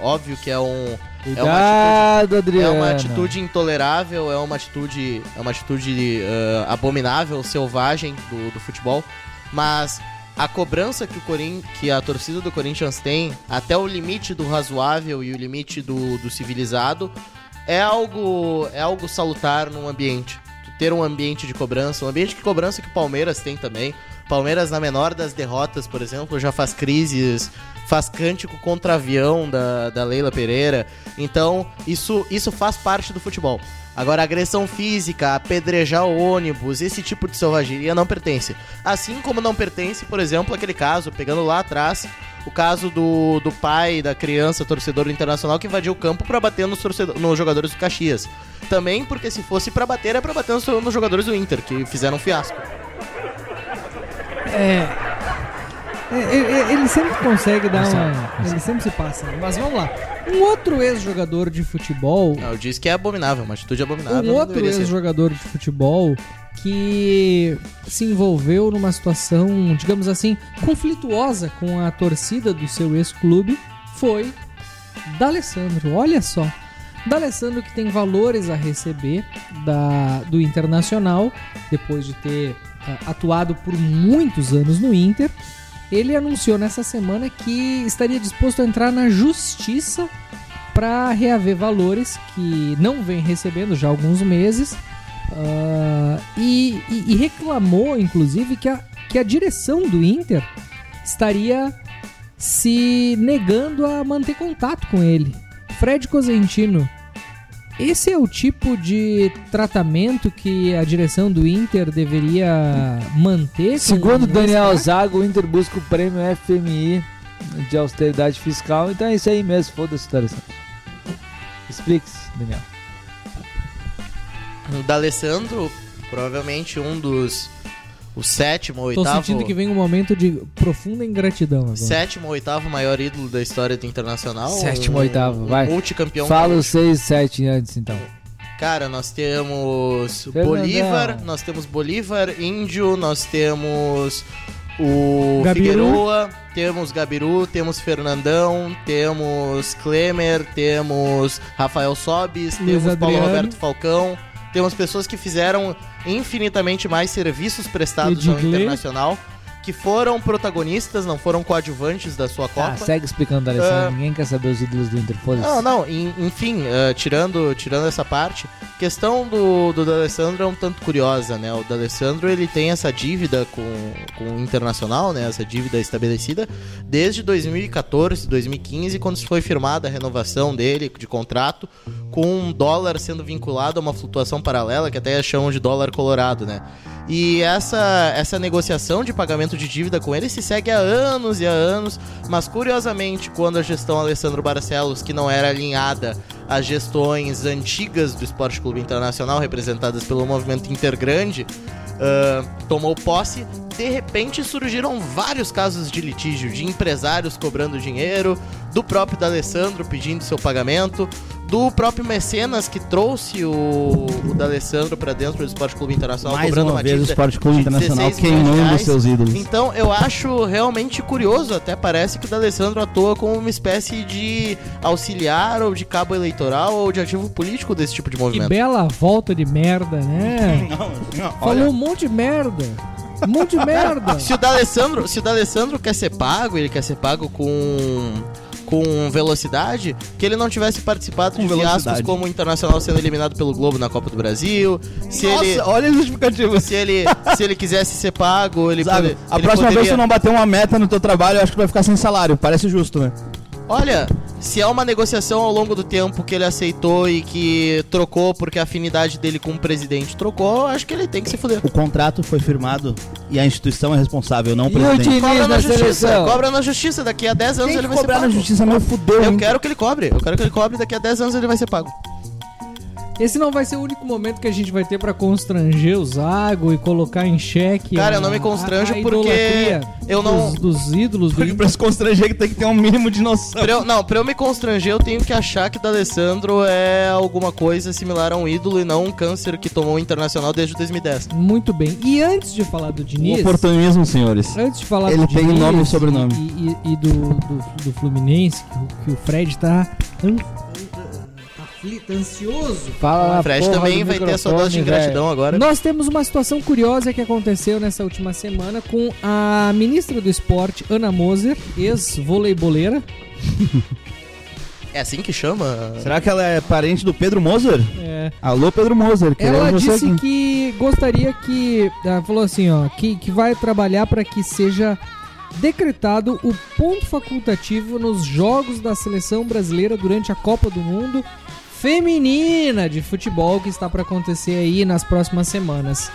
óbvio que é um. É uma atitude Cuidado, Adriano. É uma atitude intolerável, é uma atitude, é uma atitude ah, abominável, selvagem do, do futebol. Mas a cobrança que, o Corin que a torcida do Corinthians tem, até o limite do razoável e o limite do, do civilizado, é algo, é algo salutar num ambiente. Ter um ambiente de cobrança, um ambiente de cobrança que o Palmeiras tem também. Palmeiras, na menor das derrotas, por exemplo, já faz crises, faz cântico contra avião da, da Leila Pereira. Então, isso, isso faz parte do futebol. Agora, agressão física, apedrejar ônibus, esse tipo de selvageria não pertence. Assim como não pertence, por exemplo, aquele caso, pegando lá atrás, o caso do, do pai da criança torcedor do internacional que invadiu o campo para bater nos, torcedor, nos jogadores do Caxias. Também porque se fosse para bater, é pra bater nos, nos jogadores do Inter, que fizeram um fiasco. É. É, é, é, Ele sempre consegue dar uma. Ele sempre se passa. né? Mas vamos lá. Um outro ex-jogador de futebol. Não, eu disse que é abominável, uma atitude abominável. Um outro ex-jogador de futebol que se envolveu numa situação, digamos assim, conflituosa com a torcida do seu ex-clube foi D'Alessandro. Olha só. D'Alessandro que tem valores a receber da, do Internacional, depois de ter ah, atuado por muitos anos no Inter. Ele anunciou nessa semana que estaria disposto a entrar na justiça para reaver valores que não vem recebendo já há alguns meses. Ah, e, e- e reclamou, inclusive, que a, que a direção do Inter estaria se negando a manter contato com ele. Fred Cosentino, esse é o tipo de tratamento que a direção do Inter deveria manter? Segundo Daniel? Zago, o Inter busca o prêmio FMI de austeridade fiscal, então é isso aí mesmo, foda-se, D'Alessandro. Explique-se, Daniel. O D'Alessandro, provavelmente um dos. O sétimo Tô oitavo. sentindo que vem um momento de profunda ingratidão agora. Sétimo ou oitavo maior ídolo da história do Internacional. Sétimo um- ou oitavo, um vai. Multicampeão. Fala os 6, 7 antes, então. Cara, nós temos Fernandão. Bolívar, nós temos Bolívar, Índio, nós temos o Gabiru. Figueroa, temos Gabiru, temos Fernandão, temos Klemer, temos Rafael Sobis, Luiz temos Paulo Adriano. Roberto Falcão. Temos pessoas que fizeram infinitamente mais serviços prestados ao. Internacional, que foram protagonistas, não foram coadjuvantes da sua Copa. Ah, segue explicando, D'Alessandro. Ah. Ninguém quer saber os ídolos do Inter. Não, não, en- enfim, eh, tirando, tirando essa parte, questão do, do D'Alessandro é um tanto curiosa, né? O D'Alessandro, ele tem essa dívida com, com o Internacional, né? Essa dívida estabelecida desde 2014, 2015, quando foi firmada a renovação dele de contrato, com um dólar sendo vinculado a uma flutuação paralela, que até chamam de dólar colorado, né? E essa, essa negociação de pagamento de dívida com ele se segue há anos e há anos, mas curiosamente, quando a gestão Alessandro Barcelos, que não era alinhada às gestões antigas do Esporte Clube Internacional, representadas pelo movimento Intergrande, ah, tomou posse, de repente surgiram vários casos de litígio, de empresários cobrando dinheiro, do próprio D'Alessandro pedindo seu pagamento, do próprio Mecenas que trouxe o, o D'Alessandro para dentro do Esporte Clube Internacional, Mais cobrando uma vez o Esporte Clube Internacional 16 milhões de queimando seus ídolos. Então eu acho realmente curioso, até parece que o D'Alessandro atua como uma espécie de auxiliar ou de cabo eleitoral ou de ativo político desse tipo de Que movimento. bela volta de merda, né? [laughs] Falou um monte de merda. Um monte de [laughs] merda. Se o D'Alessandro, se o D'Alessandro quer ser pago, ele quer ser pago com com velocidade, que ele não tivesse participado Com de velocidade. fiascos como o Internacional sendo eliminado pelo Globo na Copa do Brasil. Se ele Nossa, olha a justificativa. se ele se ele quisesse ser pago, ele, Zago, pode- a ele próxima vez que poderia... tu não bater uma meta no teu trabalho, eu acho que vai ficar sem salário. Parece justo, né? Olha, se é uma negociação ao longo do tempo que ele aceitou e que trocou porque a afinidade dele com o presidente trocou, eu acho que ele tem que se fuder. O contrato foi firmado e a instituição é responsável, não o E o presidente. Diniz Cobra na justiça, seleção? cobra na justiça, daqui a 10 anos Tem ele vai ser cobrar pago. na justiça, meu fudeu. Eu hein? quero que ele cobre, eu quero que ele cobre, daqui a 10 anos ele vai ser pago. Esse não vai ser o único momento que a gente vai ter pra constranger o Zago e colocar em xeque. Cara, a- eu não me constranjo a- a porque eu não- Dos, dos ídolos do Porque Inter. pra se constranger que tem que ter um mínimo de noção. Pra eu, não, pra eu me constranger, eu tenho que achar que o D'Alessandro é alguma coisa similar a um ídolo e não um câncer que tomou o Internacional desde 2010. Muito bem. E antes de falar do O Diniz. oportunismo, senhores. Antes de falar Ele do tem Diniz nome e sobrenome. E, e- e do, do, do Fluminense, que, o- que o Fred tá. Aflito, ansioso. Fala O Fred porra também vai ter a sua dose de ingratidão agora. Nós temos uma situação curiosa que aconteceu nessa última semana com a ministra do esporte, Ana Moser, ex-voleiboleira. É assim que chama? Será que ela é parente do Pedro Moser? É. Alô, Pedro Moser. Ela disse aqui. que gostaria que. Ela falou assim, ó, que, que vai trabalhar para que seja decretado o ponto facultativo nos jogos da seleção brasileira durante a Copa do Mundo feminina de futebol que está para acontecer aí nas próximas semanas.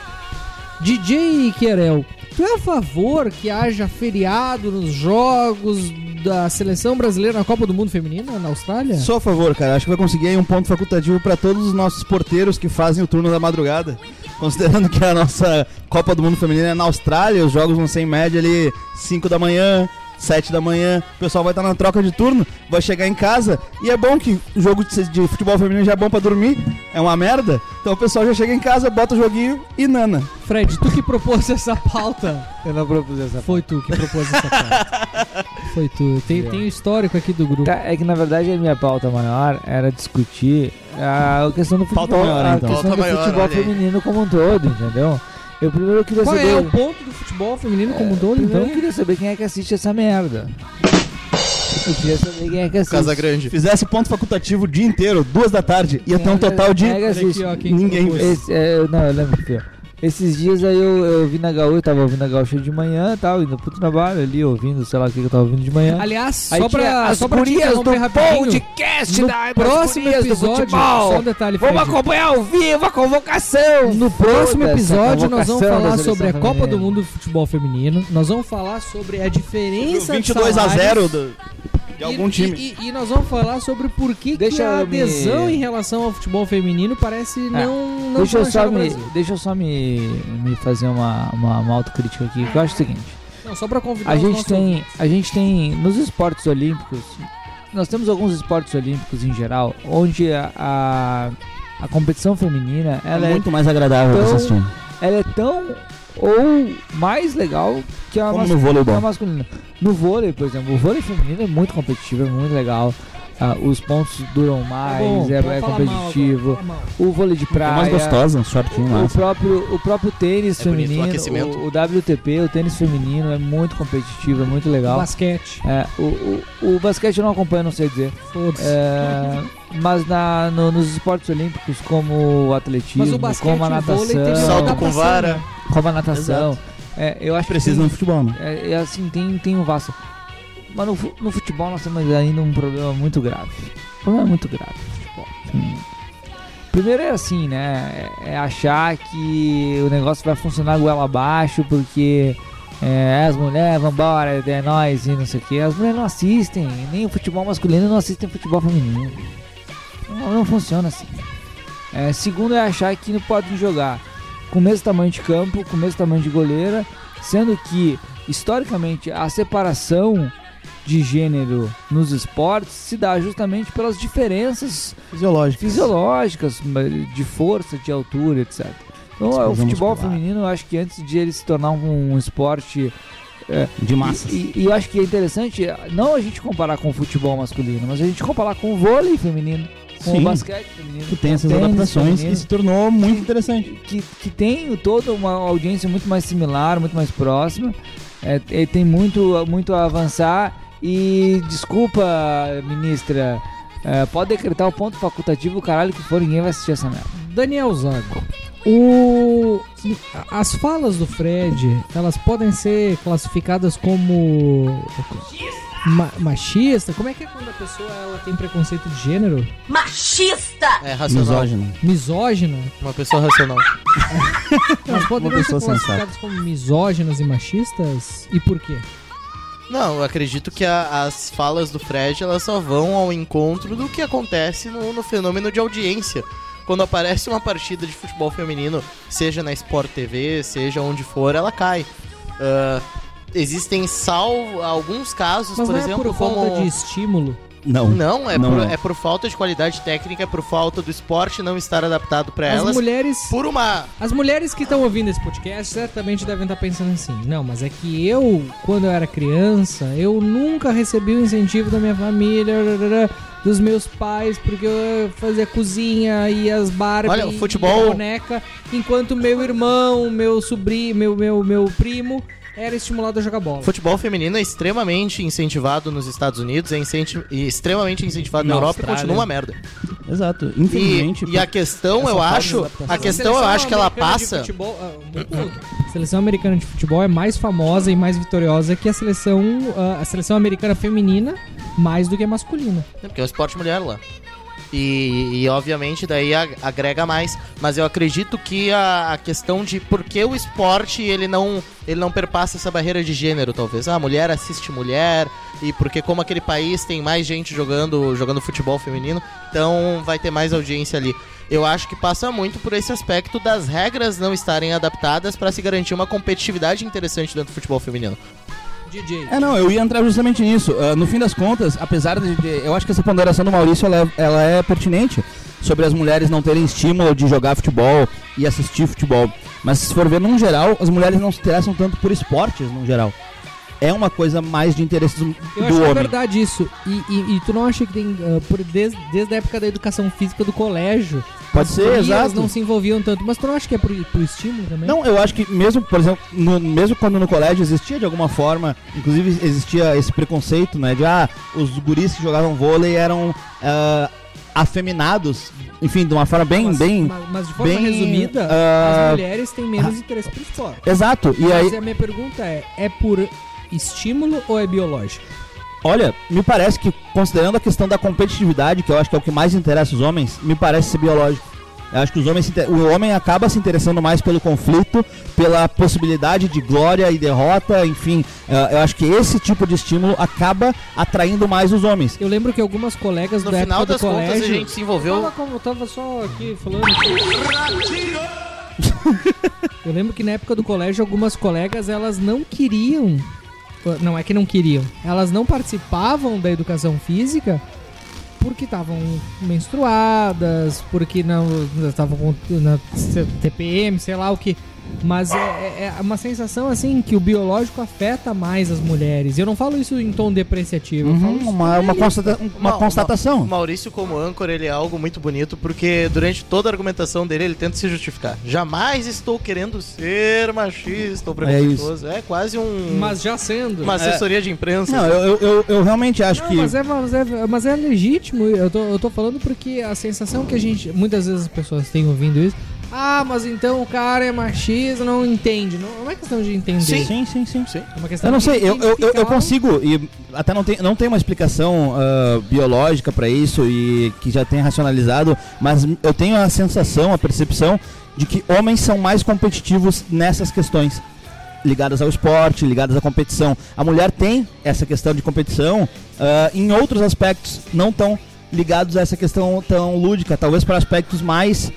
DJ Querel, tu é a favor que haja feriado nos jogos da seleção brasileira na Copa do Mundo feminina na Austrália? Sou a favor, cara. Acho que vai conseguir um ponto facultativo pra todos os nossos porteiros que fazem o turno da madrugada. Considerando que a nossa Copa do Mundo Feminina é na Austrália, os jogos vão ser em média ali 5 da manhã, 7 da manhã. O pessoal vai estar na troca de turno, vai chegar em casa. E é bom que o jogo de, futebol feminino já é bom pra dormir, é uma merda. Então o pessoal já chega em casa, bota o joguinho e nana. Fred, tu que propôs essa pauta. Eu não propus essa Foi tu que propôs essa pauta. Foi tu. Tem, tem o histórico aqui do grupo. Tá, é que na verdade a minha pauta maior era discutir a questão do futebol, Pauta maior, a então. questão Pauta do maior, futebol feminino como um todo, entendeu? Eu primeiro queria Qual saber. é o ponto do futebol feminino como um todo, então? eu queria saber quem é que assiste essa merda. Eu queria saber quem é que assiste. Casa Grande. Fizesse ponto facultativo o dia inteiro, duas da tarde, ia ter um total de. Quem é que assiste? ó, quem Ninguém. Esse, é, não, eu lembro que Esses dias aí eu, eu vi na Gaúcha, eu tava ouvindo a Gaúcha de manhã e tal, indo pro trabalho ali, ouvindo, sei lá o que que eu tava ouvindo de manhã. Aliás, Aí só pra, as só pra te interromper rapidinho, podcast no da, próximo do episódio, futebol. só um detalhe, Vamos acompanhar ao vivo a convocação. No próximo episódio nós vamos falar sobre a Copa feminina. do Mundo do Futebol Feminino. Nós vamos falar sobre a diferença 22 de a salários 0 do- de algum e- time. E, e nós vamos falar sobre por que, que Deixa a eu me- adesão em relação ao futebol feminino parece não, não Deixa eu, só me, deixa eu só me, me fazer uma, uma, uma autocrítica aqui, que eu acho o seguinte. Não, só pra convidar A gente tem, ouvintes. a gente tem nos esportes olímpicos, nós temos alguns esportes olímpicos em geral, onde a, a, a competição feminina ela é é, muito mais agradável tão- assistir. ela é tão ou mais legal que a, Como mas- no vôleibol. a masculina. No vôlei, por exemplo, o vôlei feminino é muito competitivo, é muito legal. Ah, os pontos duram mais, bom, é, é competitivo. mal. o vôlei de É praia. mais gostosa, um shortinho O, o próprio, o próprio tênis É bonito, o feminino, aquecimento. o, o WTP, o tênis feminino é muito competitivo, é muito O legal. basquete. É, o, o, o basquete eu não acompanho, não sei dizer. Foda-se. É, mas na, no- nos esportes olímpicos, como o atletismo, Mas o basquete como a o vôlei tem natação, Salto com vara. né? como a natação, é, eu acho Precisa que no tem, futebol, né? é, é assim, tem, tem um vasto. Mas no, no futebol nós temos ainda um problema muito grave. Um problema muito grave no futebol. feminino. Primeiro é assim, né? É, é achar que o negócio vai funcionar goela abaixo porque é, as mulheres vão embora, é nós e não sei o que. As mulheres não assistem, nem o futebol masculino não assistem futebol feminino. Não, não funciona assim. É, segundo é achar que não podem jogar com o mesmo tamanho de campo, com o mesmo tamanho de goleira, sendo que historicamente a separação de gênero nos esportes se dá justamente pelas diferenças Fisiológico. fisiológicas, de força, de altura, etc. Então, o futebol muscular. feminino, eu acho que antes de ele se tornar um, um esporte. De massas. E, e eu acho que é interessante não a gente comparar com o futebol masculino, mas a gente comparar com o vôlei feminino, com Sim. o basquete feminino. Que tem essas adaptações feminino e se tornou muito interessante. que, que tem toda uma audiência muito mais similar, muito mais próxima. É, e tem muito, muito a avançar. E desculpa, ministra, é, pode decretar o ponto facultativo, o caralho que for, ninguém vai assistir essa merda. Daniel Zago, o... as falas do Fred, elas podem ser classificadas como Ma- machista? Como é que é quando a pessoa ela tem preconceito de gênero? Machista! É racional. Misógino. Misógina? Uma pessoa racional. Elas podem uma ser pessoa classificadas como misóginas e machistas? E por quê? Não, eu acredito que a- as falas do Fred elas só vão ao encontro do que acontece no, no fenômeno de audiência. Quando aparece uma partida de futebol feminino, seja na Sport TV, seja onde for, ela cai. Ah, existem salvo alguns casos, Mas por exemplo, é por falta como de estímulo. Não. não, é, Não, por, não. é por falta de qualidade técnica, é por falta do esporte não estar adaptado para As elas. mulheres Por uma As mulheres que estão ouvindo esse podcast certamente devem estar pensando assim: não, mas é que eu, quando eu era criança, eu nunca recebi o incentivo da minha família, dos meus pais, porque eu fazia cozinha e as Barbie Olha, o e futebol- a boneca, enquanto meu irmão, meu sobrinho, meu, meu, meu primo era estimulado a jogar bola. Futebol feminino é extremamente incentivado nos Estados Unidos, é incenti- e extremamente incentivado na, Na Europa Austrália. e continua uma merda. Exato. E, Infelizmente. e a questão, eu acho, a questão eu acho que ela passa. futebol, ah, um ponto. A seleção americana de futebol é mais famosa e mais vitoriosa que a seleção, ah, a seleção americana feminina, mais do que a masculina. É Porque é um esporte mulher lá. E, e, obviamente daí agrega mais, mas eu acredito que a, a questão de por que o esporte ele não ele não perpassa essa barreira de gênero, talvez. Ah, mulher assiste mulher e porque como aquele país tem mais gente jogando jogando futebol feminino, então vai ter mais audiência ali. Eu acho que passa muito por esse aspecto das regras não estarem adaptadas para se garantir uma competitividade interessante dentro do futebol feminino. DJ. É, não, eu ia entrar justamente nisso. Ah, no fim das contas, apesar de, de- Eu acho que essa ponderação do Maurício ela é, ela é pertinente sobre as mulheres não terem estímulo de jogar futebol e assistir futebol. Mas se for ver, num geral, as mulheres não se interessam tanto por esportes, no geral. É uma coisa mais de interesse do, Eu acho que é homem. verdade isso. E, e- e tu não acha que tem, ah, por, desde, desde a época da educação física do colégio, Pode as ser, exato. não se envolviam tanto, mas tu não acha que é por, por estímulo também? Não, eu acho que mesmo, por exemplo, no- mesmo quando no colégio existia de alguma forma, inclusive existia esse preconceito, né, de ah, os guris que jogavam vôlei eram ah, afeminados, enfim, de uma forma bem, mas, bem, mas, mas de forma bem, resumida, ah, as mulheres têm menos interesse por esporte. exato. E Mas aí, a minha pergunta é, é por estímulo ou é biológico? olha, me parece que considerando a questão da competitividade, que eu acho que é o que mais interessa os homens, me parece ser biológico. Eu acho que os homens o homem acaba se interessando mais pelo conflito, pela possibilidade de glória e derrota, enfim. eh, eu acho que esse tipo de estímulo acaba atraindo mais os homens. Eu lembro que algumas colegas No da final época das do contas colégio... a gente se Eu envolveu tava, como- eu tava só aqui falando. [laughs] eu lembro que na época do colégio, algumas colegas elas não queriam. Não é que não queriam. Elas não participavam da educação física porque estavam menstruadas, porque não estavam com na TPM, sei lá o que. Mas é, é- é uma sensação assim que o biológico afeta mais as mulheres. E eu não falo isso em tom depreciativo. eu falo Uhum, uma, uma, constata- uma Ma- constatação. O Maurício, como âncora, ele é algo muito bonito porque durante toda a argumentação dele ele tenta se justificar. Jamais estou querendo ser machista ou preconceituoso. É, quase um, Mas já sendo. uma assessoria de imprensa. Não, eu, eu, eu, eu realmente acho Não, que. mas, é, mas, é, mas é legítimo. Eu tô, eu tô falando porque a sensação que a gente. Muitas vezes as pessoas têm ouvindo isso. Ah, mas então o cara é machista, não entende. Não, não é questão de entender. Sim, sim, sim. sim. É uma questão Eu não sei, eu, eu, eu, consigo, e até não tem, não tem uma explicação ah, biológica pra isso e que já tenha racionalizado, mas eu tenho a sensação, a percepção de que homens são mais competitivos nessas questões ligadas ao esporte, ligadas à competição. A mulher tem essa questão de competição ah, em outros aspectos, não tão ligados a essa questão tão lúdica, talvez para aspectos mais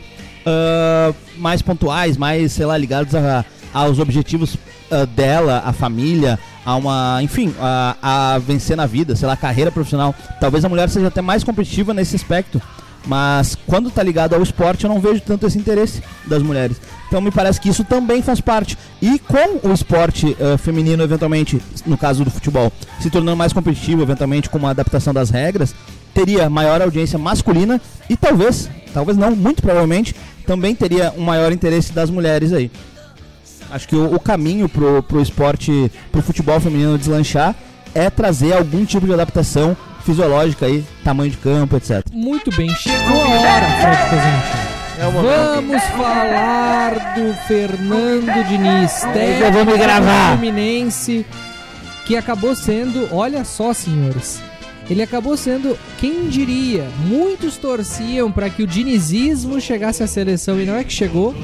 ah, mais pontuais, mais, sei lá, ligados a, aos objetivos ah, dela, a família, a uma, enfim, a, a vencer na vida, sei lá, carreira profissional. Talvez a mulher seja até mais competitiva nesse aspecto, mas quando tá ligado ao esporte eu não vejo tanto esse interesse das mulheres. Então me parece que isso também faz parte. E com o esporte ah, feminino, eventualmente, no caso do futebol, se tornando mais competitivo, eventualmente, com uma adaptação das regras, teria maior audiência masculina e talvez, talvez não, muito provavelmente, também teria um maior interesse das mulheres aí. Acho que o, o caminho pro, pro esporte, pro futebol feminino deslanchar é trazer algum tipo de adaptação fisiológica aí, tamanho de campo, etc. Muito bem, chegou a hora, Fred Cosentino. É. Vamos falar do Fernando Diniz, técnico do Fluminense, que acabou sendo, olha só, senhores, ele acabou sendo, quem diria, muitos torciam para que o dinizismo chegasse à seleção e não é que chegou.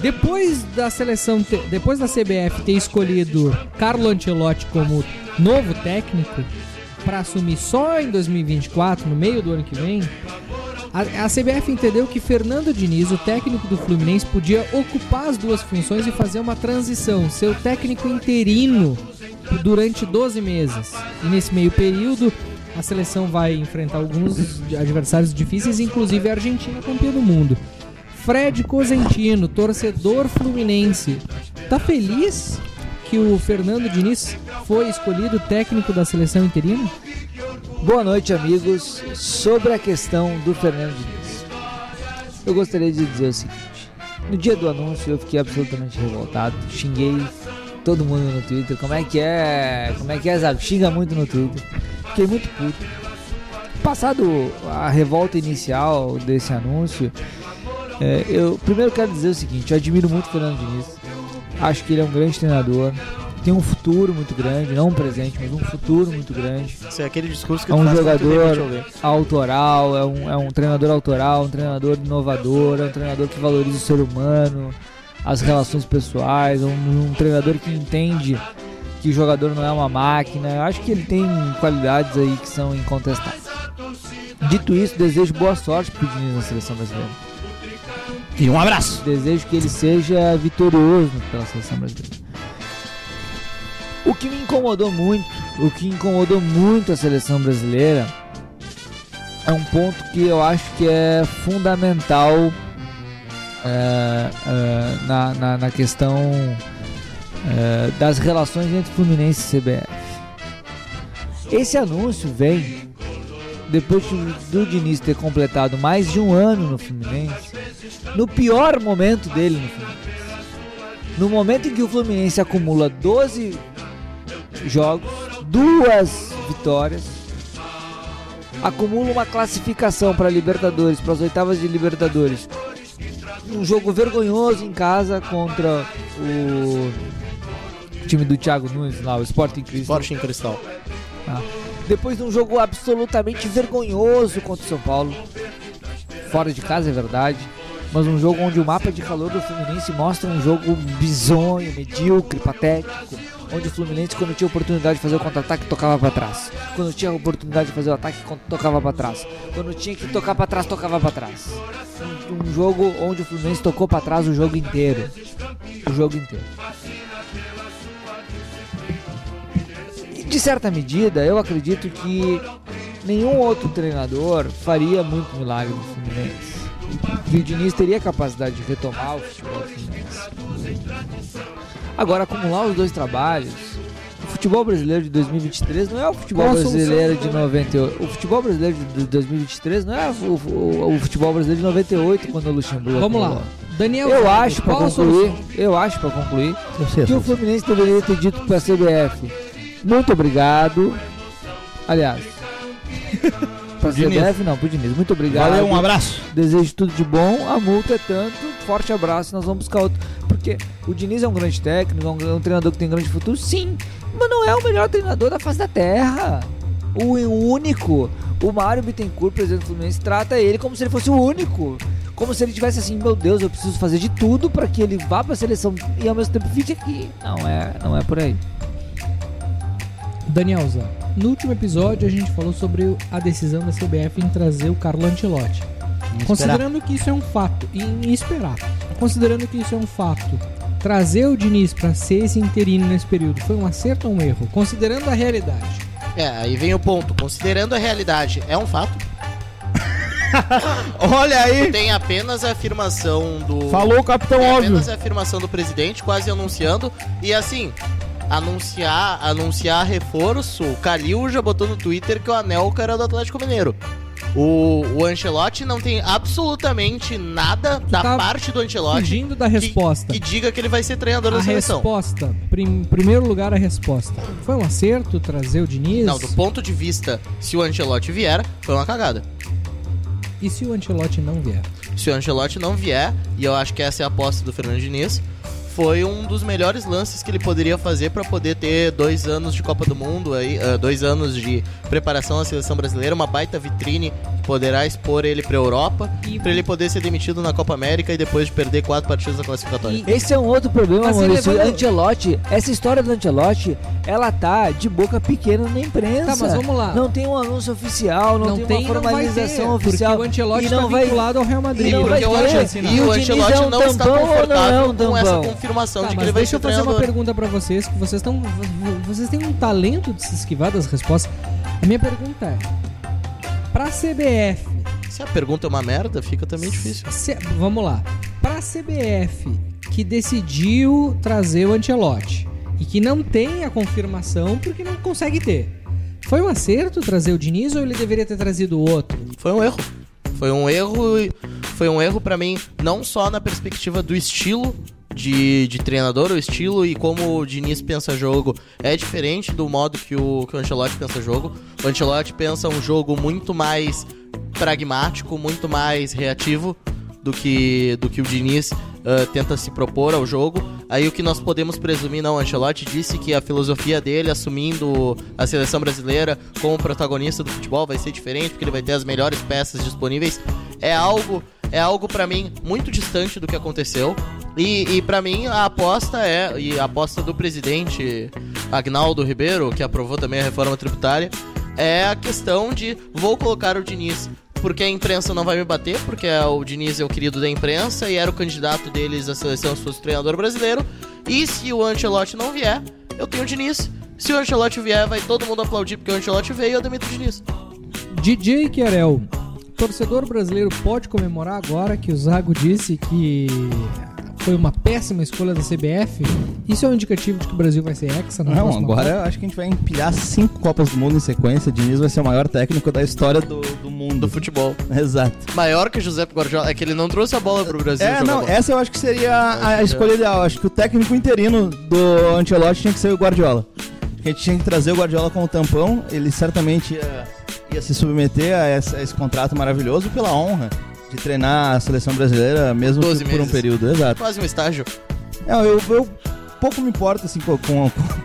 Depois da seleção, depois da CBF ter escolhido Carlo Ancelotti como novo técnico para assumir só em 2024, no meio do ano que vem, a, a CBF entendeu que Fernando Diniz, o técnico do Fluminense, podia ocupar as duas funções e fazer uma transição, ser o técnico interino durante 12 meses. E nesse meio período, a seleção vai enfrentar alguns adversários difíceis, inclusive a Argentina, campeã do mundo. Fred Cosentino, torcedor fluminense, tá feliz que o Fernando Diniz foi escolhido técnico da seleção interina? Boa noite, amigos. Sobre a questão do Fernando Diniz, eu gostaria de dizer o seguinte: no dia do anúncio eu fiquei absolutamente revoltado, xinguei todo mundo no Twitter. Como é que é? Como é que é, Zago? Xinga muito no Twitter. Fiquei muito puto. Passado a revolta inicial desse anúncio, é, eu primeiro quero dizer o seguinte: eu admiro muito o Fernando Diniz. Acho que ele é um grande treinador. Tem um futuro muito grande, não um presente, mas um futuro muito grande. Isso é aquele discurso que É um jogador autoral, é um, é um treinador autoral, um treinador inovador, é um treinador que valoriza o ser humano, as relações pessoais, um, um treinador que entende que o jogador não é uma máquina. Eu acho que ele tem qualidades aí que são incontestáveis. Dito isso, desejo boa sorte pro Diniz na seleção brasileira. E um abraço. Desejo que ele seja vitorioso pela seleção brasileira. O que me incomodou muito, o que incomodou muito a seleção brasileira é um ponto que eu acho que é fundamental é, é, na, na, na questão é, das relações entre Fluminense e CBF. Esse anúncio vem depois do, Diniz ter completado mais de um ano no Fluminense, no pior momento dele no Fluminense. No momento em que o Fluminense acumula 12 jogos, duas vitórias, acumula uma classificação para Libertadores, para as oitavas de Libertadores. Um jogo vergonhoso em casa contra o time do Thiago Nunes lá, o Sporting Cristal. Sporting Cristal. Tá? Depois de um jogo absolutamente vergonhoso contra o São Paulo. Fora de casa, é verdade. Mas um jogo onde o mapa de calor do Fluminense mostra um jogo bizonho, medíocre, patético. Onde o Fluminense, quando tinha oportunidade de fazer o contra-ataque, tocava para trás. Quando tinha oportunidade de fazer o ataque, tocava para trás. Quando tinha que tocar para trás, tocava para trás. Um, um jogo onde o Fluminense tocou para trás o jogo inteiro. O jogo inteiro. de certa medida, eu acredito que nenhum outro treinador faria muito milagre no Fluminense. Que o Diniz teria capacidade de retomar o futebol do Fluminense. Agora, acumular os dois trabalhos. O futebol brasileiro de 2023 não é o futebol brasileiro de 98. O futebol brasileiro de 2023 não é o, o- o futebol brasileiro de 98 quando o Luxemburgo. Vamos lá. Daniel, Eu acho pra qual a concluir, eu acho para concluir que o. Fluminense deveria ter dito para a CBF muito obrigado. Aliás, para Diniz. CBF não, pro Diniz. Muito obrigado. Valeu, um abraço. Desejo tudo de bom. A multa é tanto. Forte abraço. Nós vamos buscar outro. Porque o Diniz é um grande técnico, é um, é um treinador que tem grande futuro. Sim, mas não é o melhor treinador da face da terra. O único. O Mário Bittencourt, presidente do Fluminense, trata ele como se ele fosse o único. Como se ele tivesse assim, meu Deus, eu preciso fazer de tudo para que ele vá para a seleção e ao mesmo tempo fique aqui. Não é, não é por aí. Daniel Zago, no último episódio a gente falou sobre a decisão da CBF em trazer o Carlo Ancelotti. Considerando que isso é um fato, e e esperar. Considerando que isso é um fato, trazer o Diniz para ser esse interino nesse período foi um acerto ou um erro? Considerando a realidade. É, aí vem o ponto. Considerando a realidade, é um fato. [laughs] Olha aí. Tem apenas a afirmação do. Falou o capitão Tem óbvio. apenas a afirmação do presidente, quase anunciando. E assim, anunciar, anunciar reforço. O Calil já botou no Twitter que o Anelka era do Atlético Mineiro. O, o Ancelotti não tem absolutamente nada da tá parte do Ancelotti Fugindo da que- resposta. Que, diga que ele vai ser treinador a da seleção. resposta, prim, primeiro lugar a resposta. Foi um acerto trazer o Diniz? Não, do ponto de vista, se o Ancelotti vier, foi uma cagada. E se o Ancelotti não vier? Se o Ancelotti não vier, e eu acho que essa é a aposta do Fernando Diniz, foi um dos melhores lances que ele poderia fazer para poder ter dois anos de Copa do Mundo, aí, ah, dois anos de preparação à seleção brasileira, uma baita vitrine poderá expor ele para Europa, E- para ele poder ser demitido na Copa América e depois de perder quatro partidas da classificatória. Esse é um outro problema, Assim, Maurício. levando- Ancelotti, essa história do Ancelotti, ela tá de boca pequena na imprensa. Tá, mas vamos lá. Não tem um anúncio oficial, não, tem, uma não formalização ter, oficial. Porque o Ancelotti e não vai vinculado ao Real Madrid. e não E vai o ter. E e o Ancelotti é um não está ou não é confortável um com essa confirmação Tá, de que mas ele vai deixa eu fazer uma treinador. pergunta pra vocês, que vocês estão. Vocês têm um talento de se esquivar das respostas. A minha pergunta é: pra CBF, Se a pergunta é uma merda, fica também difícil. se- vamos lá. Pra CBF que decidiu trazer o Ancelotti e que não tem a confirmação porque não consegue ter. Foi um acerto trazer o Diniz ou ele deveria ter trazido o outro? Foi um erro. Foi um erro, foi um erro para mim, não só na perspectiva do estilo de, de treinador, o estilo e como o Diniz pensa jogo é diferente do modo que o, que o Ancelotti pensa jogo. O Ancelotti pensa um jogo muito mais pragmático, muito mais reativo do que, do que o Diniz uh, tenta se propor ao jogo. Aí o que nós podemos presumir, não, o Ancelotti disse que a filosofia dele, assumindo a seleção brasileira como protagonista do futebol, vai ser diferente, porque ele vai ter as melhores peças disponíveis. É algo, é algo para mim muito distante do que aconteceu. E, e para mim a aposta é, e a aposta do presidente Agnaldo Ribeiro, que aprovou também a reforma tributária, é a questão de vou colocar o Diniz porque a imprensa não vai me bater, porque o Diniz é o querido da imprensa e era o candidato deles à seleção se fosse treinador brasileiro. E se o Ancelotti não vier, eu tenho o Diniz. Se o Ancelotti vier, vai todo mundo aplaudir porque o Ancelotti veio e eu demito o Diniz. DJ Querel, torcedor brasileiro pode comemorar agora que o Zago disse que foi uma péssima escolha da CBF? Isso é um indicativo de que o Brasil vai ser hexa na Não, agora Copa? eu acho que a gente vai empilhar cinco Copas do Mundo em sequência. Diniz vai ser o maior técnico da história do, do mundo. Do futebol. [laughs] Exato. Maior que o José Guardiola. É que ele não trouxe a bola pro Brasil. É, não, bola. essa eu acho que seria a, a que escolha ideal. Acho que o técnico interino do Ancelotti tinha que ser o Guardiola. A gente tinha que trazer o Guardiola como tampão. Ele certamente ia, ia se submeter a esse, a esse contrato maravilhoso pela honra de treinar a seleção brasileira, mesmo que 12 por um meses. período. Exato. Quase um estágio. É, eu, eu pouco me importo assim com. com- com-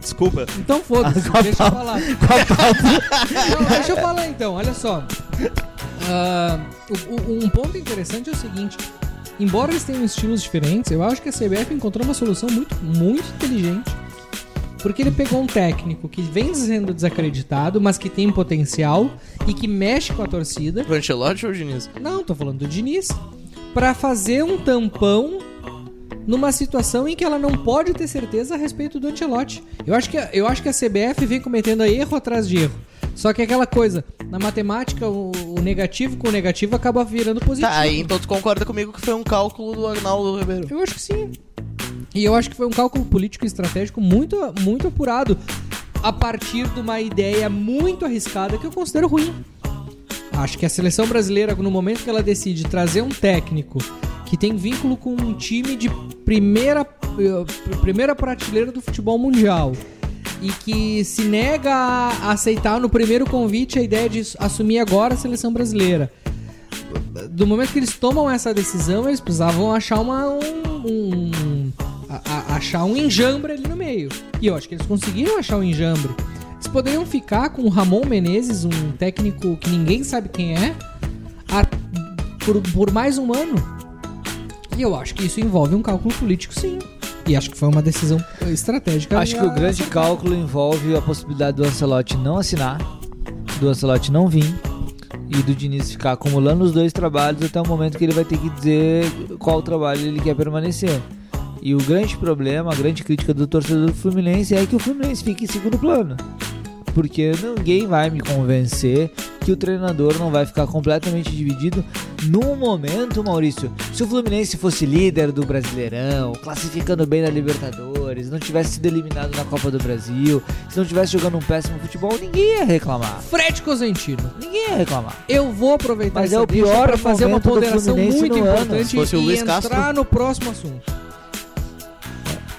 Desculpa. Então foda-se, [laughs] Com a deixa eu falar. [laughs] Não, deixa eu falar então, olha só. Ah, o- um ponto interessante é o seguinte: embora eles tenham estilos diferentes, eu acho que a CBF encontrou uma solução muito, muito inteligente. Porque ele pegou um técnico que vem sendo desacreditado, mas que tem potencial e que mexe com a torcida. O Ancelotti ou o Diniz? Não, tô falando do Diniz. Pra fazer um tampão numa situação em que ela não pode ter certeza a respeito do Ancelotti. Eu acho que, a- eu acho que a CBF vem cometendo erro atrás de erro. Só que é aquela coisa, na matemática, o, o negativo com o negativo acaba virando positivo. Tá, aí então tu concorda comigo que foi um cálculo do Agnaldo Ribeiro. Eu acho que sim. E eu acho que foi um cálculo político e estratégico muito, muito apurado. A partir de uma ideia muito arriscada que eu considero ruim. Acho que a seleção brasileira, no momento que ela decide trazer um técnico que tem vínculo com um time de primeira, eh, primeira prateleira do futebol mundial e que se nega a aceitar no primeiro convite a ideia de assumir agora a seleção brasileira do momento que eles tomam essa decisão, eles precisavam achar uma, um, um- a- a- achar um enjambre ali no meio. E eu acho que eles conseguiram achar um enjambre. Eles poderiam ficar com o Ramon Menezes, um técnico que ninguém sabe quem é, a- por, por mais um ano. E eu acho que isso envolve um cálculo político, sim. E acho que foi uma decisão estratégica. Acho que o grande cálculo envolve a possibilidade do Ancelotti não assinar, do Ancelotti não vir e do Diniz ficar acumulando os dois trabalhos até o momento que ele vai ter que dizer qual trabalho ele quer permanecer. E o grande problema, a grande crítica do torcedor do Fluminense é que o Fluminense fica em segundo plano. Porque ninguém vai me convencer que o treinador não vai ficar completamente dividido num momento, Maurício. Se o Fluminense fosse líder do Brasileirão, classificando bem na Libertadores, não tivesse sido eliminado na Copa do Brasil, se não tivesse jogando um péssimo futebol, ninguém ia reclamar. Fred Cosentino. Ninguém ia reclamar. Eu vou aproveitar Mas essa é o pior pra fazer uma ponderação muito importante e entrar Castro. no próximo assunto.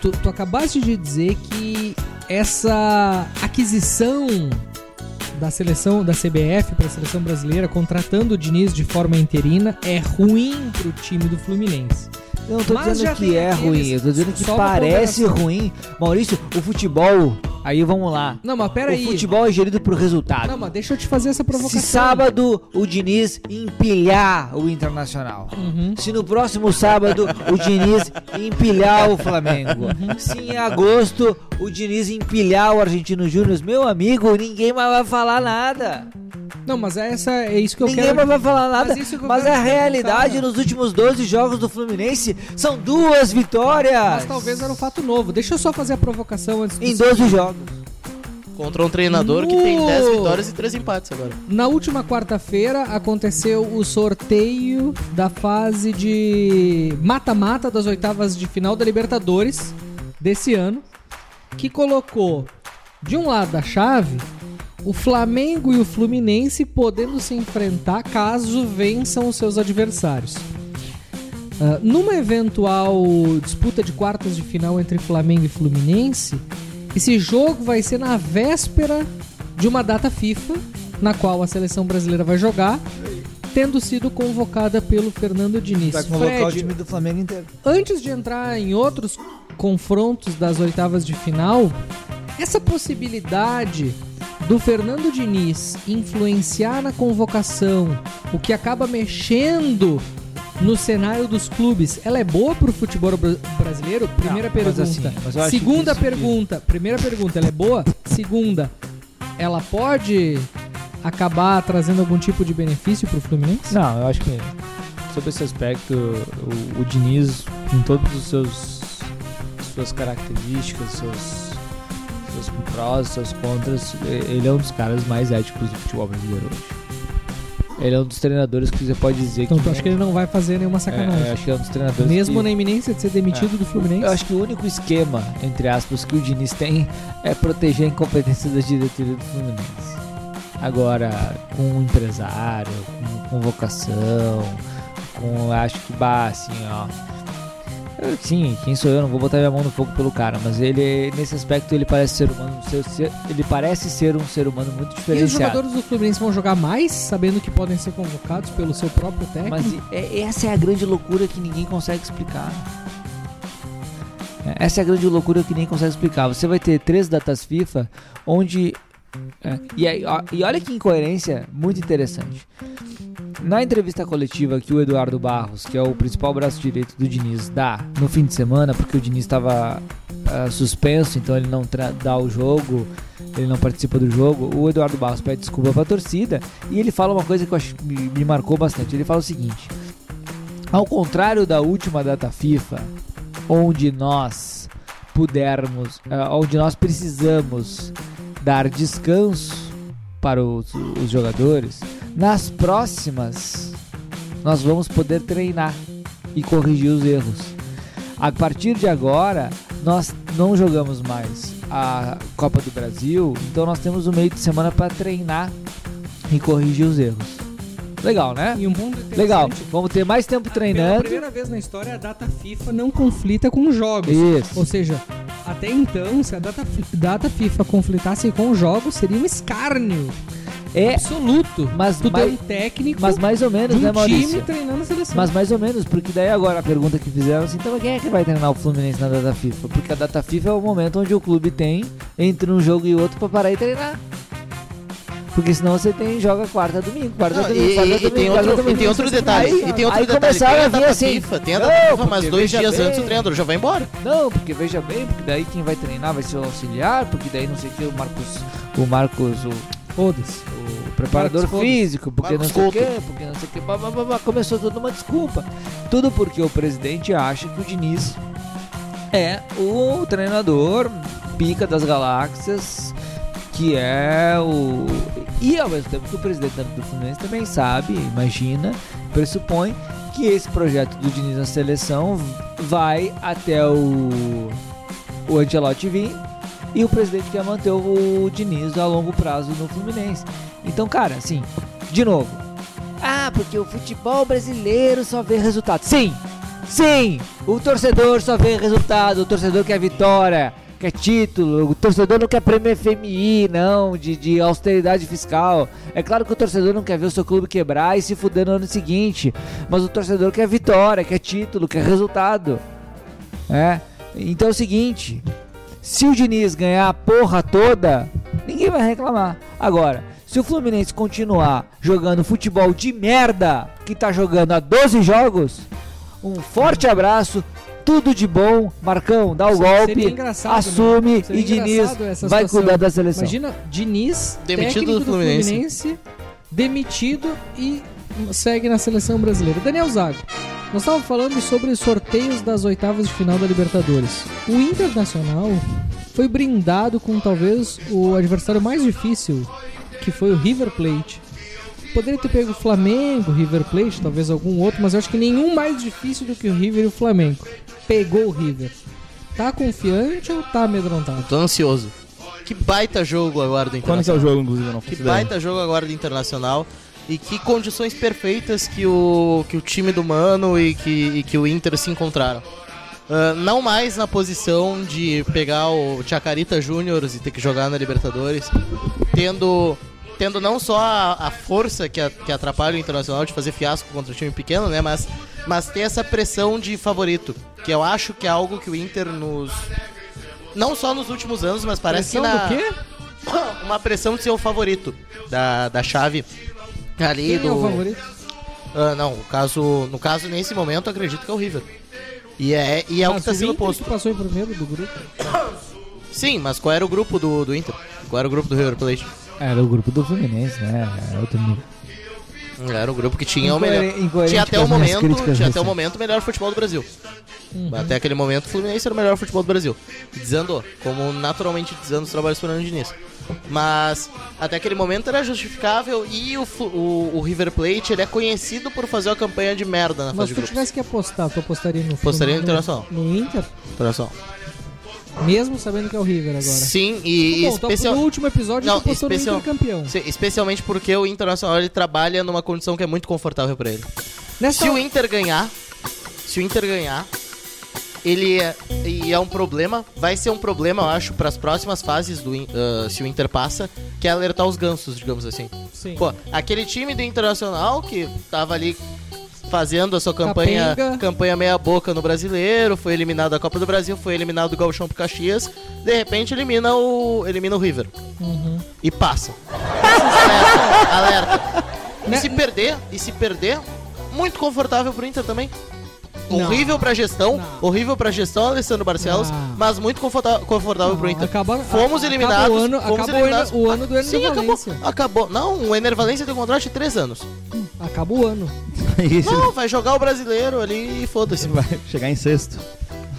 Tu, tu acabaste de dizer que essa aquisição da seleção da CBF para a seleção brasileira, contratando o Diniz de forma interina, é ruim pro time do Fluminense. Eu não tô Mas dizendo que é ruim, eu tô dizendo que parece ruim. Maurício, o futebol, aí vamos lá. Não, mas pera o aí. futebol é gerido por resultado. Não, mas deixa eu te fazer essa provocação. Se sábado o Diniz empilhar o Internacional. Uhum. Se no próximo sábado o Diniz empilhar o Flamengo. Uhum. Se em agosto o Diniz empilhar o Argentino Júnior, meu amigo, ninguém mais vai falar nada. Não, mas é essa é isso que eu ninguém quero. mais vai falar nada. Mas Mas a realidade nos últimos 12 jogos do Fluminense são duas vitórias. Mas talvez era um fato novo. Deixa eu só fazer a provocação antes Em do 12 jogos. Contra um treinador que tem No- 10 vitórias e 3 empates agora. Na última quarta-feira aconteceu o sorteio da fase de mata-mata das oitavas de final da Libertadores desse ano, que colocou de um lado da chave o Flamengo e o Fluminense podendo se enfrentar caso vençam os seus adversários. Ah, numa eventual disputa de quartas de final entre Flamengo e Fluminense, esse jogo vai ser na véspera de uma data FIFA, na qual a seleção brasileira vai jogar, tendo sido convocada pelo Fernando Diniz. Vai convocar o Fred, time do Flamengo inteiro. antes de entrar em outros confrontos das oitavas de final, essa possibilidade do Fernando Diniz influenciar na convocação, o que acaba mexendo no cenário dos clubes, ela é boa pro futebol bra- brasileiro? Primeira Não, mas pergunta. assim, Segunda pergunta. Primeira pergunta, ela é boa? Segunda, ela pode acabar trazendo algum tipo de benefício pro Fluminense? Não, eu acho que sobre esse aspecto, o, o Diniz, com todos os seus suas características, seus seus prós, seus contras, ele é um dos caras mais éticos do futebol brasileiro hoje. Ele é um dos treinadores que você pode dizer Então, que tu acha que ele não vai fazer nenhuma é, sacanagem? é, acho que é um dos treinadores Mesmo que, na iminência de ser demitido do Fluminense? Eu acho que o único esquema, entre aspas, que o Diniz tem é proteger a incompetência da diretoria do Fluminense. Agora, com o empresário, com convocação, com. Acho que, bah, assim, ó. Eu- Sim, quem sou eu? Não vou botar minha mão no fogo pelo cara, mas ele, nesse aspecto, ele parece ser humano. ele parece ser um ser humano muito E os diferenciado. jogadores do Fluminense vão jogar mais, sabendo que podem ser convocados pelo seu próprio técnico? Mas é- essa é a grande loucura que ninguém consegue explicar. É, Essa é a grande loucura que ninguém consegue explicar. Você vai ter três datas FIFA onde. É, e, aí, ó, e olha que incoerência muito interessante. Na entrevista coletiva que o Eduardo Barros, que é o principal braço direito do Diniz, dá no fim de semana, porque o Diniz estava ah, suspenso, então ele não dá o jogo, ele não participa do jogo. O Eduardo Barros pede desculpa pra torcida e ele fala uma coisa que eu acho me, me marcou bastante. Ele fala o seguinte: ao contrário da última data FIFA, onde nós pudermos, ah, onde nós precisamos dar descanso para os, os jogadores, nas próximas nós vamos poder treinar e corrigir os erros. A partir de agora, nós não jogamos mais a Copa do Brasil, então nós temos o meio de semana para treinar e corrigir os erros. Legal, né? E um ponto Legal. Vamos ter mais tempo Pela treinando. primeira vez na história, a data FIFA não conflita com jogos. Isso. Ou seja, até então, se a data, data FIFA conflitasse com jogos, seria um escárnio É, absoluto. mas, Tu mais, um técnico mas mais ou menos, um né, time Maurício? treinando a seleção. Mas mais ou menos, porque daí agora a pergunta que fizeram assim, então quem é que vai treinar o Fluminense na data FIFA? Porque a data FIFA é o momento onde o clube tem entre um jogo e outro pra parar e treinar. Porque senão você tem joga quarta domingo, quarta Não, domingo, e, quarta e- e domingo, tem quarta outro, e domingo. tem outro detalhe. Aí- e tem outro aí detalhe. tem a data assim, FIFA, tem a não, data FIFA, porque mas dois dias bem- antes o treinador já vai embora. Não, porque veja bem, porque daí quem vai treinar vai ser o auxiliar, porque daí não sei o que, o Marcos, o Marcos, o, Foda-se. o preparador Marcos físico, porque Marcos não sei o que, porque não sei o blá, blá, blá, começou toda uma desculpa. Tudo porque o presidente acha que o Diniz é o treinador pica das galáxias, que é o. E ao mesmo tempo que o presidente do Fluminense também sabe, imagina, pressupõe que esse projeto do Diniz na seleção vai até o, o Ancelotti vir e o presidente quer manter o Diniz a longo prazo no Fluminense. Então, cara, assim, de novo. Ah, porque o futebol brasileiro só vê resultado. Sim! Sim! O torcedor só vê resultado, o torcedor quer vitória, quer título, o torcedor não quer prêmio FMI, não, de, de austeridade fiscal. É claro que o torcedor não quer ver o seu clube quebrar e se fuder no ano seguinte, mas o torcedor quer vitória, quer título, quer resultado. É? Então é o seguinte, se o Diniz ganhar a porra toda, ninguém vai reclamar. Agora, se o Fluminense continuar jogando futebol de merda que tá jogando há 12 jogos, um forte abraço, tudo de bom. Marcão, dá o Seria golpe, engraçado, né? assume Seria e Diniz vai situação. cuidar da seleção. Imagina Diniz, Demitido técnico do do Fluminense. Fluminense. demitido e segue na seleção brasileira. Daniel Zago, nós estávamos falando sobre os sorteios das oitavas de final da Libertadores. O Internacional foi brindado com talvez o adversário mais difícil, que foi o River Plate. Poderia ter pego o Flamengo, River Plate, talvez algum outro, mas eu acho que nenhum mais difícil do que o River e o Flamengo. Pegou o River. Tá confiante ou tá amedrontado? Tô ansioso. Que baita jogo agora do Quando que é o Internacional. jogo, inclusive? Não Que ideia. baita jogo agora do Internacional. e que condições perfeitas que o, que o time do Mano e que, e que o Inter se encontraram. Ah, não mais na posição de pegar o Chacarita Júnior e ter que jogar na Libertadores, tendo, tendo não só a, a força que, a- que atrapalha o Internacional de fazer fiasco contra o time pequeno, né, mas, mas ter essa pressão de favorito, que eu acho que é algo que o Inter nos... Não só nos últimos anos, mas parece Pressão que na do quê? [coughs] uma pressão de ser o favorito da, da chave ali Quem do. é o favorito? Ah, não, o caso, no caso, nesse momento, acredito que é o River. E é, e é o que está sendo posto. que passou em primeiro do grupo. Sim, mas qual era o grupo do, do Inter? Qual era o grupo do River Plate? Era o grupo do Fluminense, né? É outro nível. Era o grupo que tinha o melhor. Tinha até o momento, tinha até o momento melhor futebol do Brasil. Uhum. Até aquele momento o Fluminense era o melhor futebol do Brasil. Desandou, como naturalmente desandam os trabalhos do Fernando Diniz. Mas até aquele momento era justificável e o, o, o River Plate ele é conhecido por fazer uma campanha de merda na Mas fase se de tu tivesse que apostar, tu apostaria no Apostaria no no- Internacional. No Inter? Internacional. Mesmo sabendo que é o River agora. Sim, e, e Bom, então, especial- no último episódio Não, apostou especial- no Inter campeão. Sim, especialmente porque o Internacional ele trabalha numa condição que é muito confortável pra ele. Nessa Se o Inter ganhar, se o Inter ganhar, ele é, e é um problema, vai ser um problema, eu acho, para as próximas fases do ah, se o Inter passa, que é alertar os gansos, digamos assim. Sim. Pô, aquele time do Internacional que tava ali fazendo a sua campanha, Capenga. campanha meia boca no Brasileiro, foi eliminado da Copa do Brasil, foi eliminado do Gauchão pro Caxias, de repente elimina o elimina o River Uhum. e passa. [laughs] alerta, alerta. E Né- se perder, e se perder, muito confortável pro Inter também. Não. Horrível pra gestão, Não. horrível pra gestão, Alessandro Barcelos, Não. mas muito conforta- confortável pro Inter. acaba- fomos a- eliminados. acaba o ano- fomos o eliminados. ano- o ano do Ener Sim, acabou, Valência. acabou. Não, o Ener Valência tem um contrato de 3 anos. Acaba o ano. [laughs] Isso. Não, vai jogar o brasileiro ali e foda-se. Vai chegar em sexto.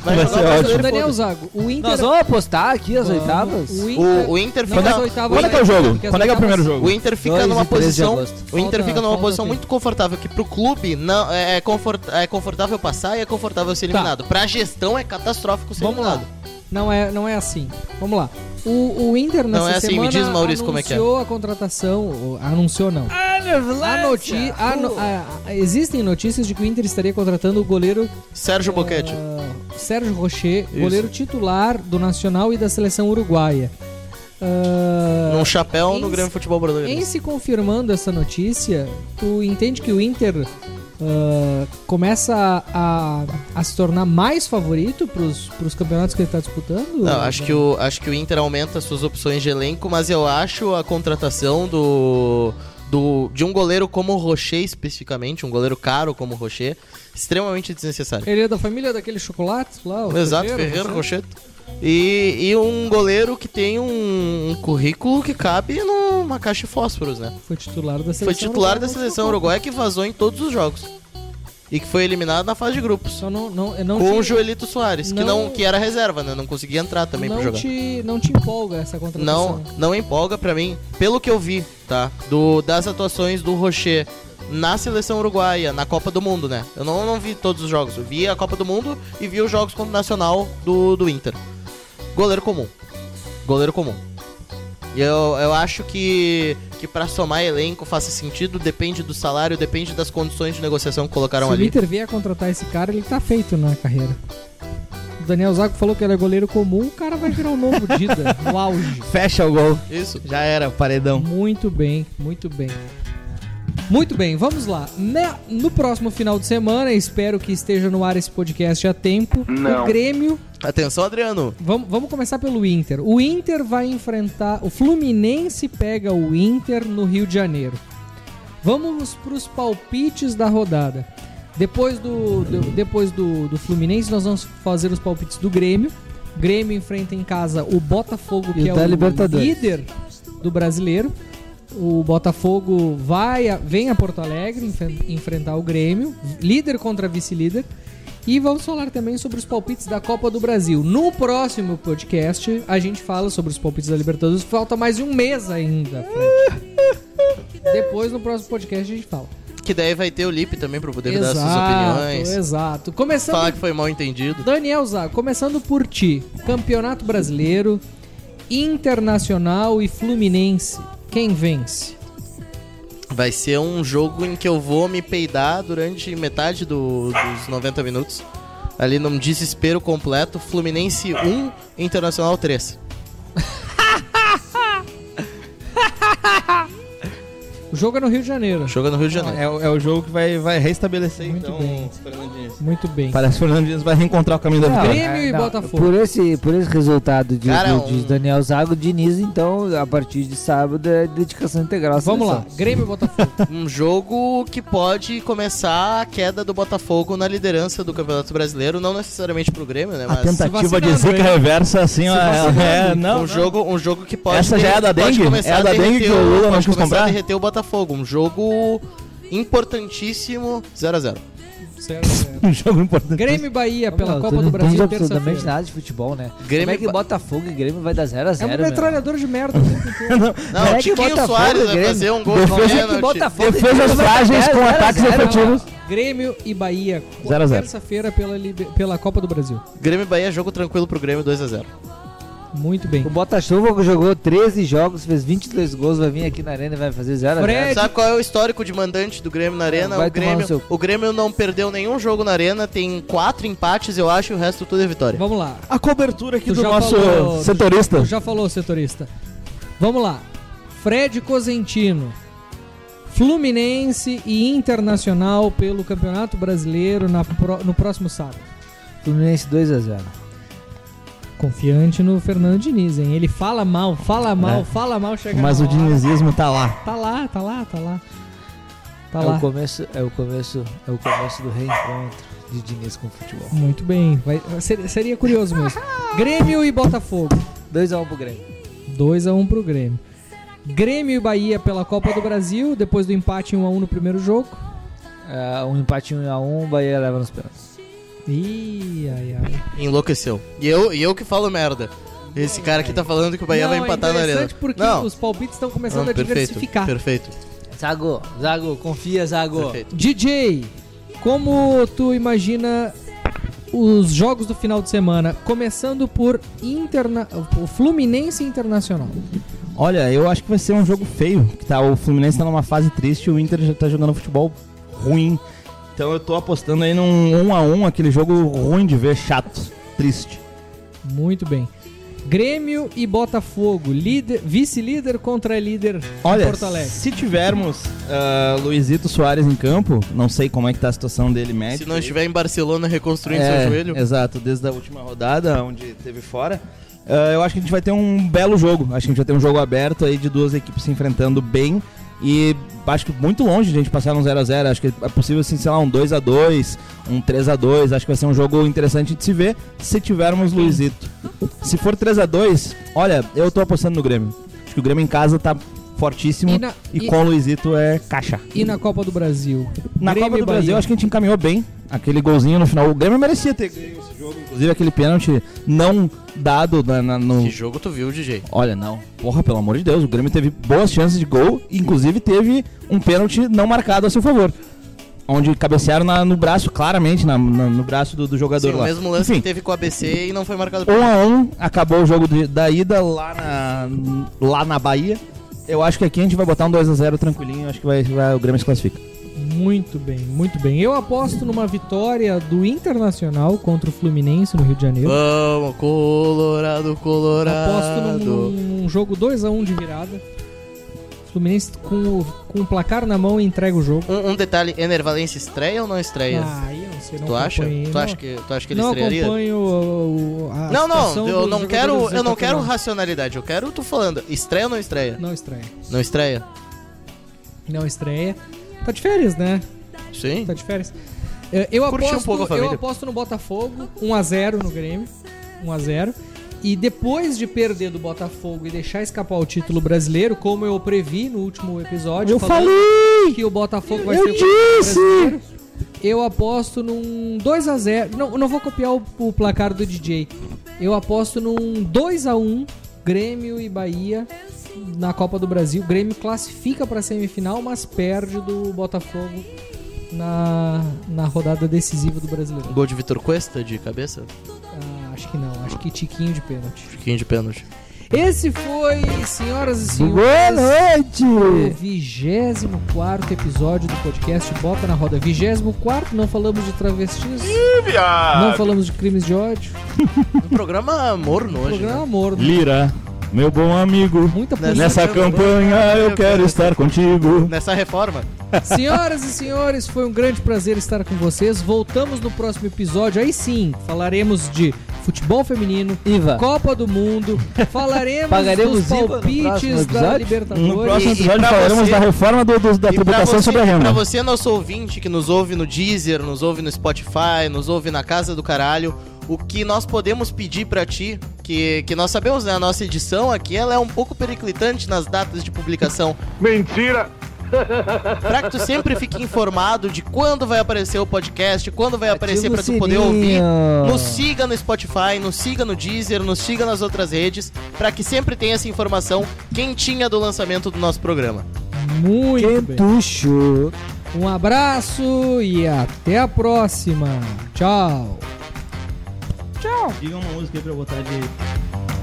Vai, vai ser ótimo. Daniel. Zago, o Inter... Nós vamos apostar aqui as Vamos. oitavas? O Inter, O, o Inter Não, fica. as oitavas Quando é que é o já- jogo? Quando é que é o primeiro jogo? O Inter fica 2 numa 13 de posição. O Inter fica numa falta posição muito confortável, que pro clube não é, é confort, é confortável passar e é confortável ser Tá. eliminado. Pra gestão é catastrófico ser Vamos lá. Não é, não é assim. Vamos lá. O, o Inter nessa Não é assim, me semana diz, Maurício, como é que é. anunciou a contratação, ou- anunciou não. A noti a no- a- a- existem notícias de que o Inter estaria contratando o goleiro Sérgio Boquete. ah, Sérgio Rocher, goleiro titular do Nacional e da seleção uruguaia. Ah, Num chapéu no Grêmio Futebol Brasileiro. em se confirmando essa notícia, tu entende que o Inter ah, começa a, a se tornar mais favorito pros, pros campeonatos que ele tá disputando? Não, acho que, o, acho que o Inter aumenta suas opções de elenco, mas eu acho a contratação do, do de um goleiro como o Rocher, especificamente, um goleiro caro como o Rocher, extremamente desnecessário. Ele é da família daquele chocolate lá? o Exato, Ferreiro, Rocher. E, e um goleiro que tem um, um currículo que cabe numa caixa de fósforos, né? Foi titular da seleção Foi titular uruguaia, da não seleção uruguaia que vazou em todos os jogos. E que foi eliminado na fase de grupos. Só não, não, não com te, o Joelito Soares, que, não- não, que era reserva, né? Não conseguia entrar também pra não jogar. te, não te empolga essa contratação. Não, não empolga pra mim. Pelo que eu vi, tá? Do, das atuações do Rocher na seleção uruguaia, na Copa do Mundo, né? Eu não, não vi todos os jogos. Eu vi a Copa do Mundo e vi os jogos contra o Nacional do, do Inter. Goleiro comum. Goleiro comum. E eu, eu acho que, que para somar elenco faça sentido, depende do salário, depende das condições de negociação que colocaram Se o ali. Inter vier contratar esse cara, ele tá feito na carreira. O Daniel Zago falou que ele é goleiro comum, o cara vai virar o novo Dida, [laughs] no auge. Fecha o gol. Isso. Já era, paredão. Muito bem, muito bem. Muito bem, vamos lá. No próximo final de semana, espero que esteja no ar esse podcast a tempo. Não. O Grêmio. Atenção, Adriano. Vamos, vamos começar pelo Inter. O Inter vai enfrentar. O Fluminense pega o Inter no Rio de Janeiro. Vamos para os palpites da rodada. Depois do, do- depois do, do Fluminense, nós vamos fazer os palpites do Grêmio. Grêmio enfrenta em casa o Botafogo, E que o é o líder do brasileiro. O Botafogo vai a- vem a Porto Alegre enfe- enfrentar o Grêmio, líder contra vice-líder. E vamos falar também sobre os palpites da Copa do Brasil. No próximo podcast, a gente fala sobre os palpites da Libertadores. Falta mais de um mês ainda. [laughs] Depois, no próximo podcast, a gente fala. Que daí vai ter o Lipe também pra poder dar suas Exato, opiniões. exato. Começando Falar que foi mal entendido. Daniel Zago, começando por ti. Campeonato Brasileiro, Internacional e Fluminense. Quem vence? Vai ser um jogo em que eu vou me peidar durante metade do- dos 90 minutos. Ali num desespero completo. Fluminense 1, Internacional 3. [laughs] O jogo é no Rio de Janeiro. Joga no Rio de Janeiro. É, o- é o jogo que vai, vai restabelecer, Muito então, bem. Muito bem. Parece que o Fernando Diniz vai reencontrar o caminho da Não, vitória. Grêmio e não, Botafogo. Por esse, por esse resultado de, Cara, de- de um- Daniel Zago, Diniz, então, a partir de sábado é dedicação integral. à Vamos lá, seleção. Grêmio e Botafogo. [laughs] Um jogo que pode começar a queda do Botafogo na liderança do Campeonato Brasileiro, não necessariamente pro Grêmio, né? A Mas tentativa de vacinando, zica hein? reversa, assim, ó, vacinando. é, não, um, jogo, um jogo que pode. Essa já é a da pode dengue? começar É a da derreter dengue que o Lula não pode quis começar comprar? a derreter o Botafogo. Um jogo importantíssimo 0x0. Zero a zero. um jogo importante. Grêmio e Bahia pela Não, Copa tu do não Brasil entende absolutamente terça-feira. nada de futebol, né? Grêmio Como é que Botafogo e Grêmio vai dar 0 a É 0 um metralhador de merda. [laughs] o tempo inteiro. Não, Como é que Tiquinho Botafogo, Soares vai fazer um gol de Defesa que. Botafogo Defesas frágeis com ataques zero, efetivos. Grêmio e Bahia, Zero a zero. terça-feira pela, liber- pela Copa do Brasil. Grêmio e Bahia, jogo tranquilo pro Grêmio 2x0. Muito bem. O Botafogo jogou 13 jogos, fez 22 gols, vai vir aqui na arena e vai fazer 0 a 0 Fred- Sabe qual é o histórico de mandante do Grêmio na Arena? vai O Grêmio, seu- o Grêmio não perdeu nenhum jogo na Arena, tem quatro empates, eu acho, e o resto tudo é vitória. Vamos lá. A cobertura aqui Tu do nosso falou- setorista. Tu já falou, setorista. Vamos lá. Fred Cosentino. Fluminense e Internacional pelo Campeonato Brasileiro na pro- no próximo sábado. Fluminense 2 a 0 Confiante no Fernando Diniz, hein? Ele fala mal, fala mal, É. fala mal, chega Mas o hora. dinizismo tá lá. Tá lá, tá lá, tá lá. Tá é lá. o começo, é o começo, é o começo do reencontro de Diniz com o futebol. Muito bem. Vai, ser- seria curioso mesmo. [laughs] Grêmio e Botafogo. 2 a 1 pro Grêmio. 2x1 pro Grêmio. Grêmio e Bahia pela Copa do Brasil, depois do empate 1x1 no primeiro jogo. É, um empate 1 a 1, Bahia leva nos pênaltis. Ih, ai, ai. Enlouqueceu. E eu, e eu que falo merda. Esse cara aqui tá falando que o Bahia vai Não, empatar é na Arena. interessante porque Não, os palpites estão começando não, a perfeito, diversificar. perfeito, Zago, Zago, confia, Zago. perfeito. DJ, como tu imagina os jogos do final de semana? Começando por interna... o Fluminense Internacional. Olha, eu acho que vai ser um jogo feio. Que tá, o Fluminense tá numa fase triste e o Inter já tá jogando futebol ruim. Então eu tô apostando aí num 1 a 1 aquele jogo ruim de ver, chato, triste. Muito bem. Grêmio e Botafogo, líder, vice-líder contra líder em Olha, Porto Alegre. se tivermos ah, Luizito Soares em campo, não sei como é que tá a situação dele médico. Se não estiver em Barcelona reconstruindo É, seu joelho. Exato, desde a última rodada, onde teve fora. Ah, eu acho que a gente vai ter um belo jogo. Acho que a gente vai ter um jogo aberto aí de duas equipes se enfrentando bem. E acho que muito longe de a gente passar um 0x0. Acho que é possível, assim, sei lá, um 2x2, um 3x2. Acho que vai ser um jogo interessante de se ver se tivermos Luizito. Se for 3x2, olha, eu tô apostando no Grêmio. Acho que o Grêmio em casa tá fortíssimo E e, na- e- com o Luizito é caixa. E na Copa do Brasil? Na Grêmio Copa e do Brasil, Bahia. acho que a gente encaminhou bem. Aquele golzinho no final. O Grêmio merecia ter ganho jogo. Inclusive, aquele pênalti não dado na- na- no. Que jogo tu viu, DJ? Olha, não. Porra, pelo amor de Deus. O Grêmio teve boas chances de gol. Inclusive, teve um pênalti não marcado a seu favor. Onde cabecearam na- no braço, claramente, na- no braço do, do jogador Sim, o lá. mesmo lance Enfim, que teve com o ABC e não foi marcado por um a um, acabou o jogo de- da ida lá na, lá na Bahia. Eu acho que aqui a gente vai botar um 2x0 tranquilinho. Acho que vai, vai- o Grêmio se classifica. Muito bem, muito bem. Eu aposto numa vitória do Internacional contra o Fluminense no Rio de Janeiro. Vamos, Colorado, Colorado. Aposto num, num jogo 2x1 de virada. Fluminense com, o- com o placar na mão e entrega o jogo. Um, um detalhe, Ener Valencia estreia ou não estreia? Ah, eu não sei, não tu acha? Tu acha que, tu acha que ele não estrearia? acompanho o, o- a Não, não, eu não quero, eu não quero racionalidade, eu quero tu falando. Estreia ou não estreia? Não estreia. Não estreia? Não estreia. Tá de férias, né? Sim. Tá de férias. É, Eu Curtir um aposto, pouco a eu aposto no Botafogo, 1x0 no Grêmio. 1x0. E depois de perder do Botafogo e deixar escapar o título brasileiro, como eu previ no último episódio, Eu falando falei! que o Botafogo vai Eu ser disse! brasileiro, eu aposto num 2x0. Não, eu não vou copiar o, o placar do DJ. Eu aposto num 2x1 Grêmio e Bahia na Copa do Brasil. O Grêmio classifica para semifinal, mas perde do Botafogo na, na rodada decisiva do Brasileiro. Gol de Vitor Cuesta de cabeça? Ah, acho que não. Acho que Tiquinho de pênalti. Chiquinho de pênalti. Esse foi, senhoras e senhores. Boa noite! O 24 episódio do podcast Bota na Roda. 24, não falamos de travestis, não falamos de crimes de ódio. [laughs] Um programa morno hoje. Programa né? amor. Lira, meu bom amigo. Muita Nessa. Nessa campanha eu quero estar contigo. Nessa reforma. [laughs] Senhoras e senhores, foi um grande prazer estar com vocês. Voltamos no próximo episódio. Aí sim, falaremos de futebol feminino, Iva. Copa do Mundo, [laughs] falaremos Pagaremos dos palpites da episódio? Libertadores. No próximo E- e episódio pra falaremos você- da reforma do- do- da E pra tributação você, sobre a pra renda. você, nosso ouvinte que nos ouve no Deezer, nos ouve no Spotify, nos ouve na Casa do Caralho, o que nós podemos pedir pra ti, que, que nós sabemos, né, a nossa edição aqui, ela é um pouco periclitante nas datas de publicação. Mentira! [laughs] Pra que tu sempre fique informado de quando vai aparecer o podcast, quando vai aparecer o tu poder sininho. ouvir. Nos siga no Spotify, nos siga no Deezer, nos siga nas outras redes, pra que sempre tenha essa informação quentinha do lançamento do nosso programa. Muito bem. Quentucho. Um abraço e até a próxima. Tchau. Diga uma música aí pra eu botar de.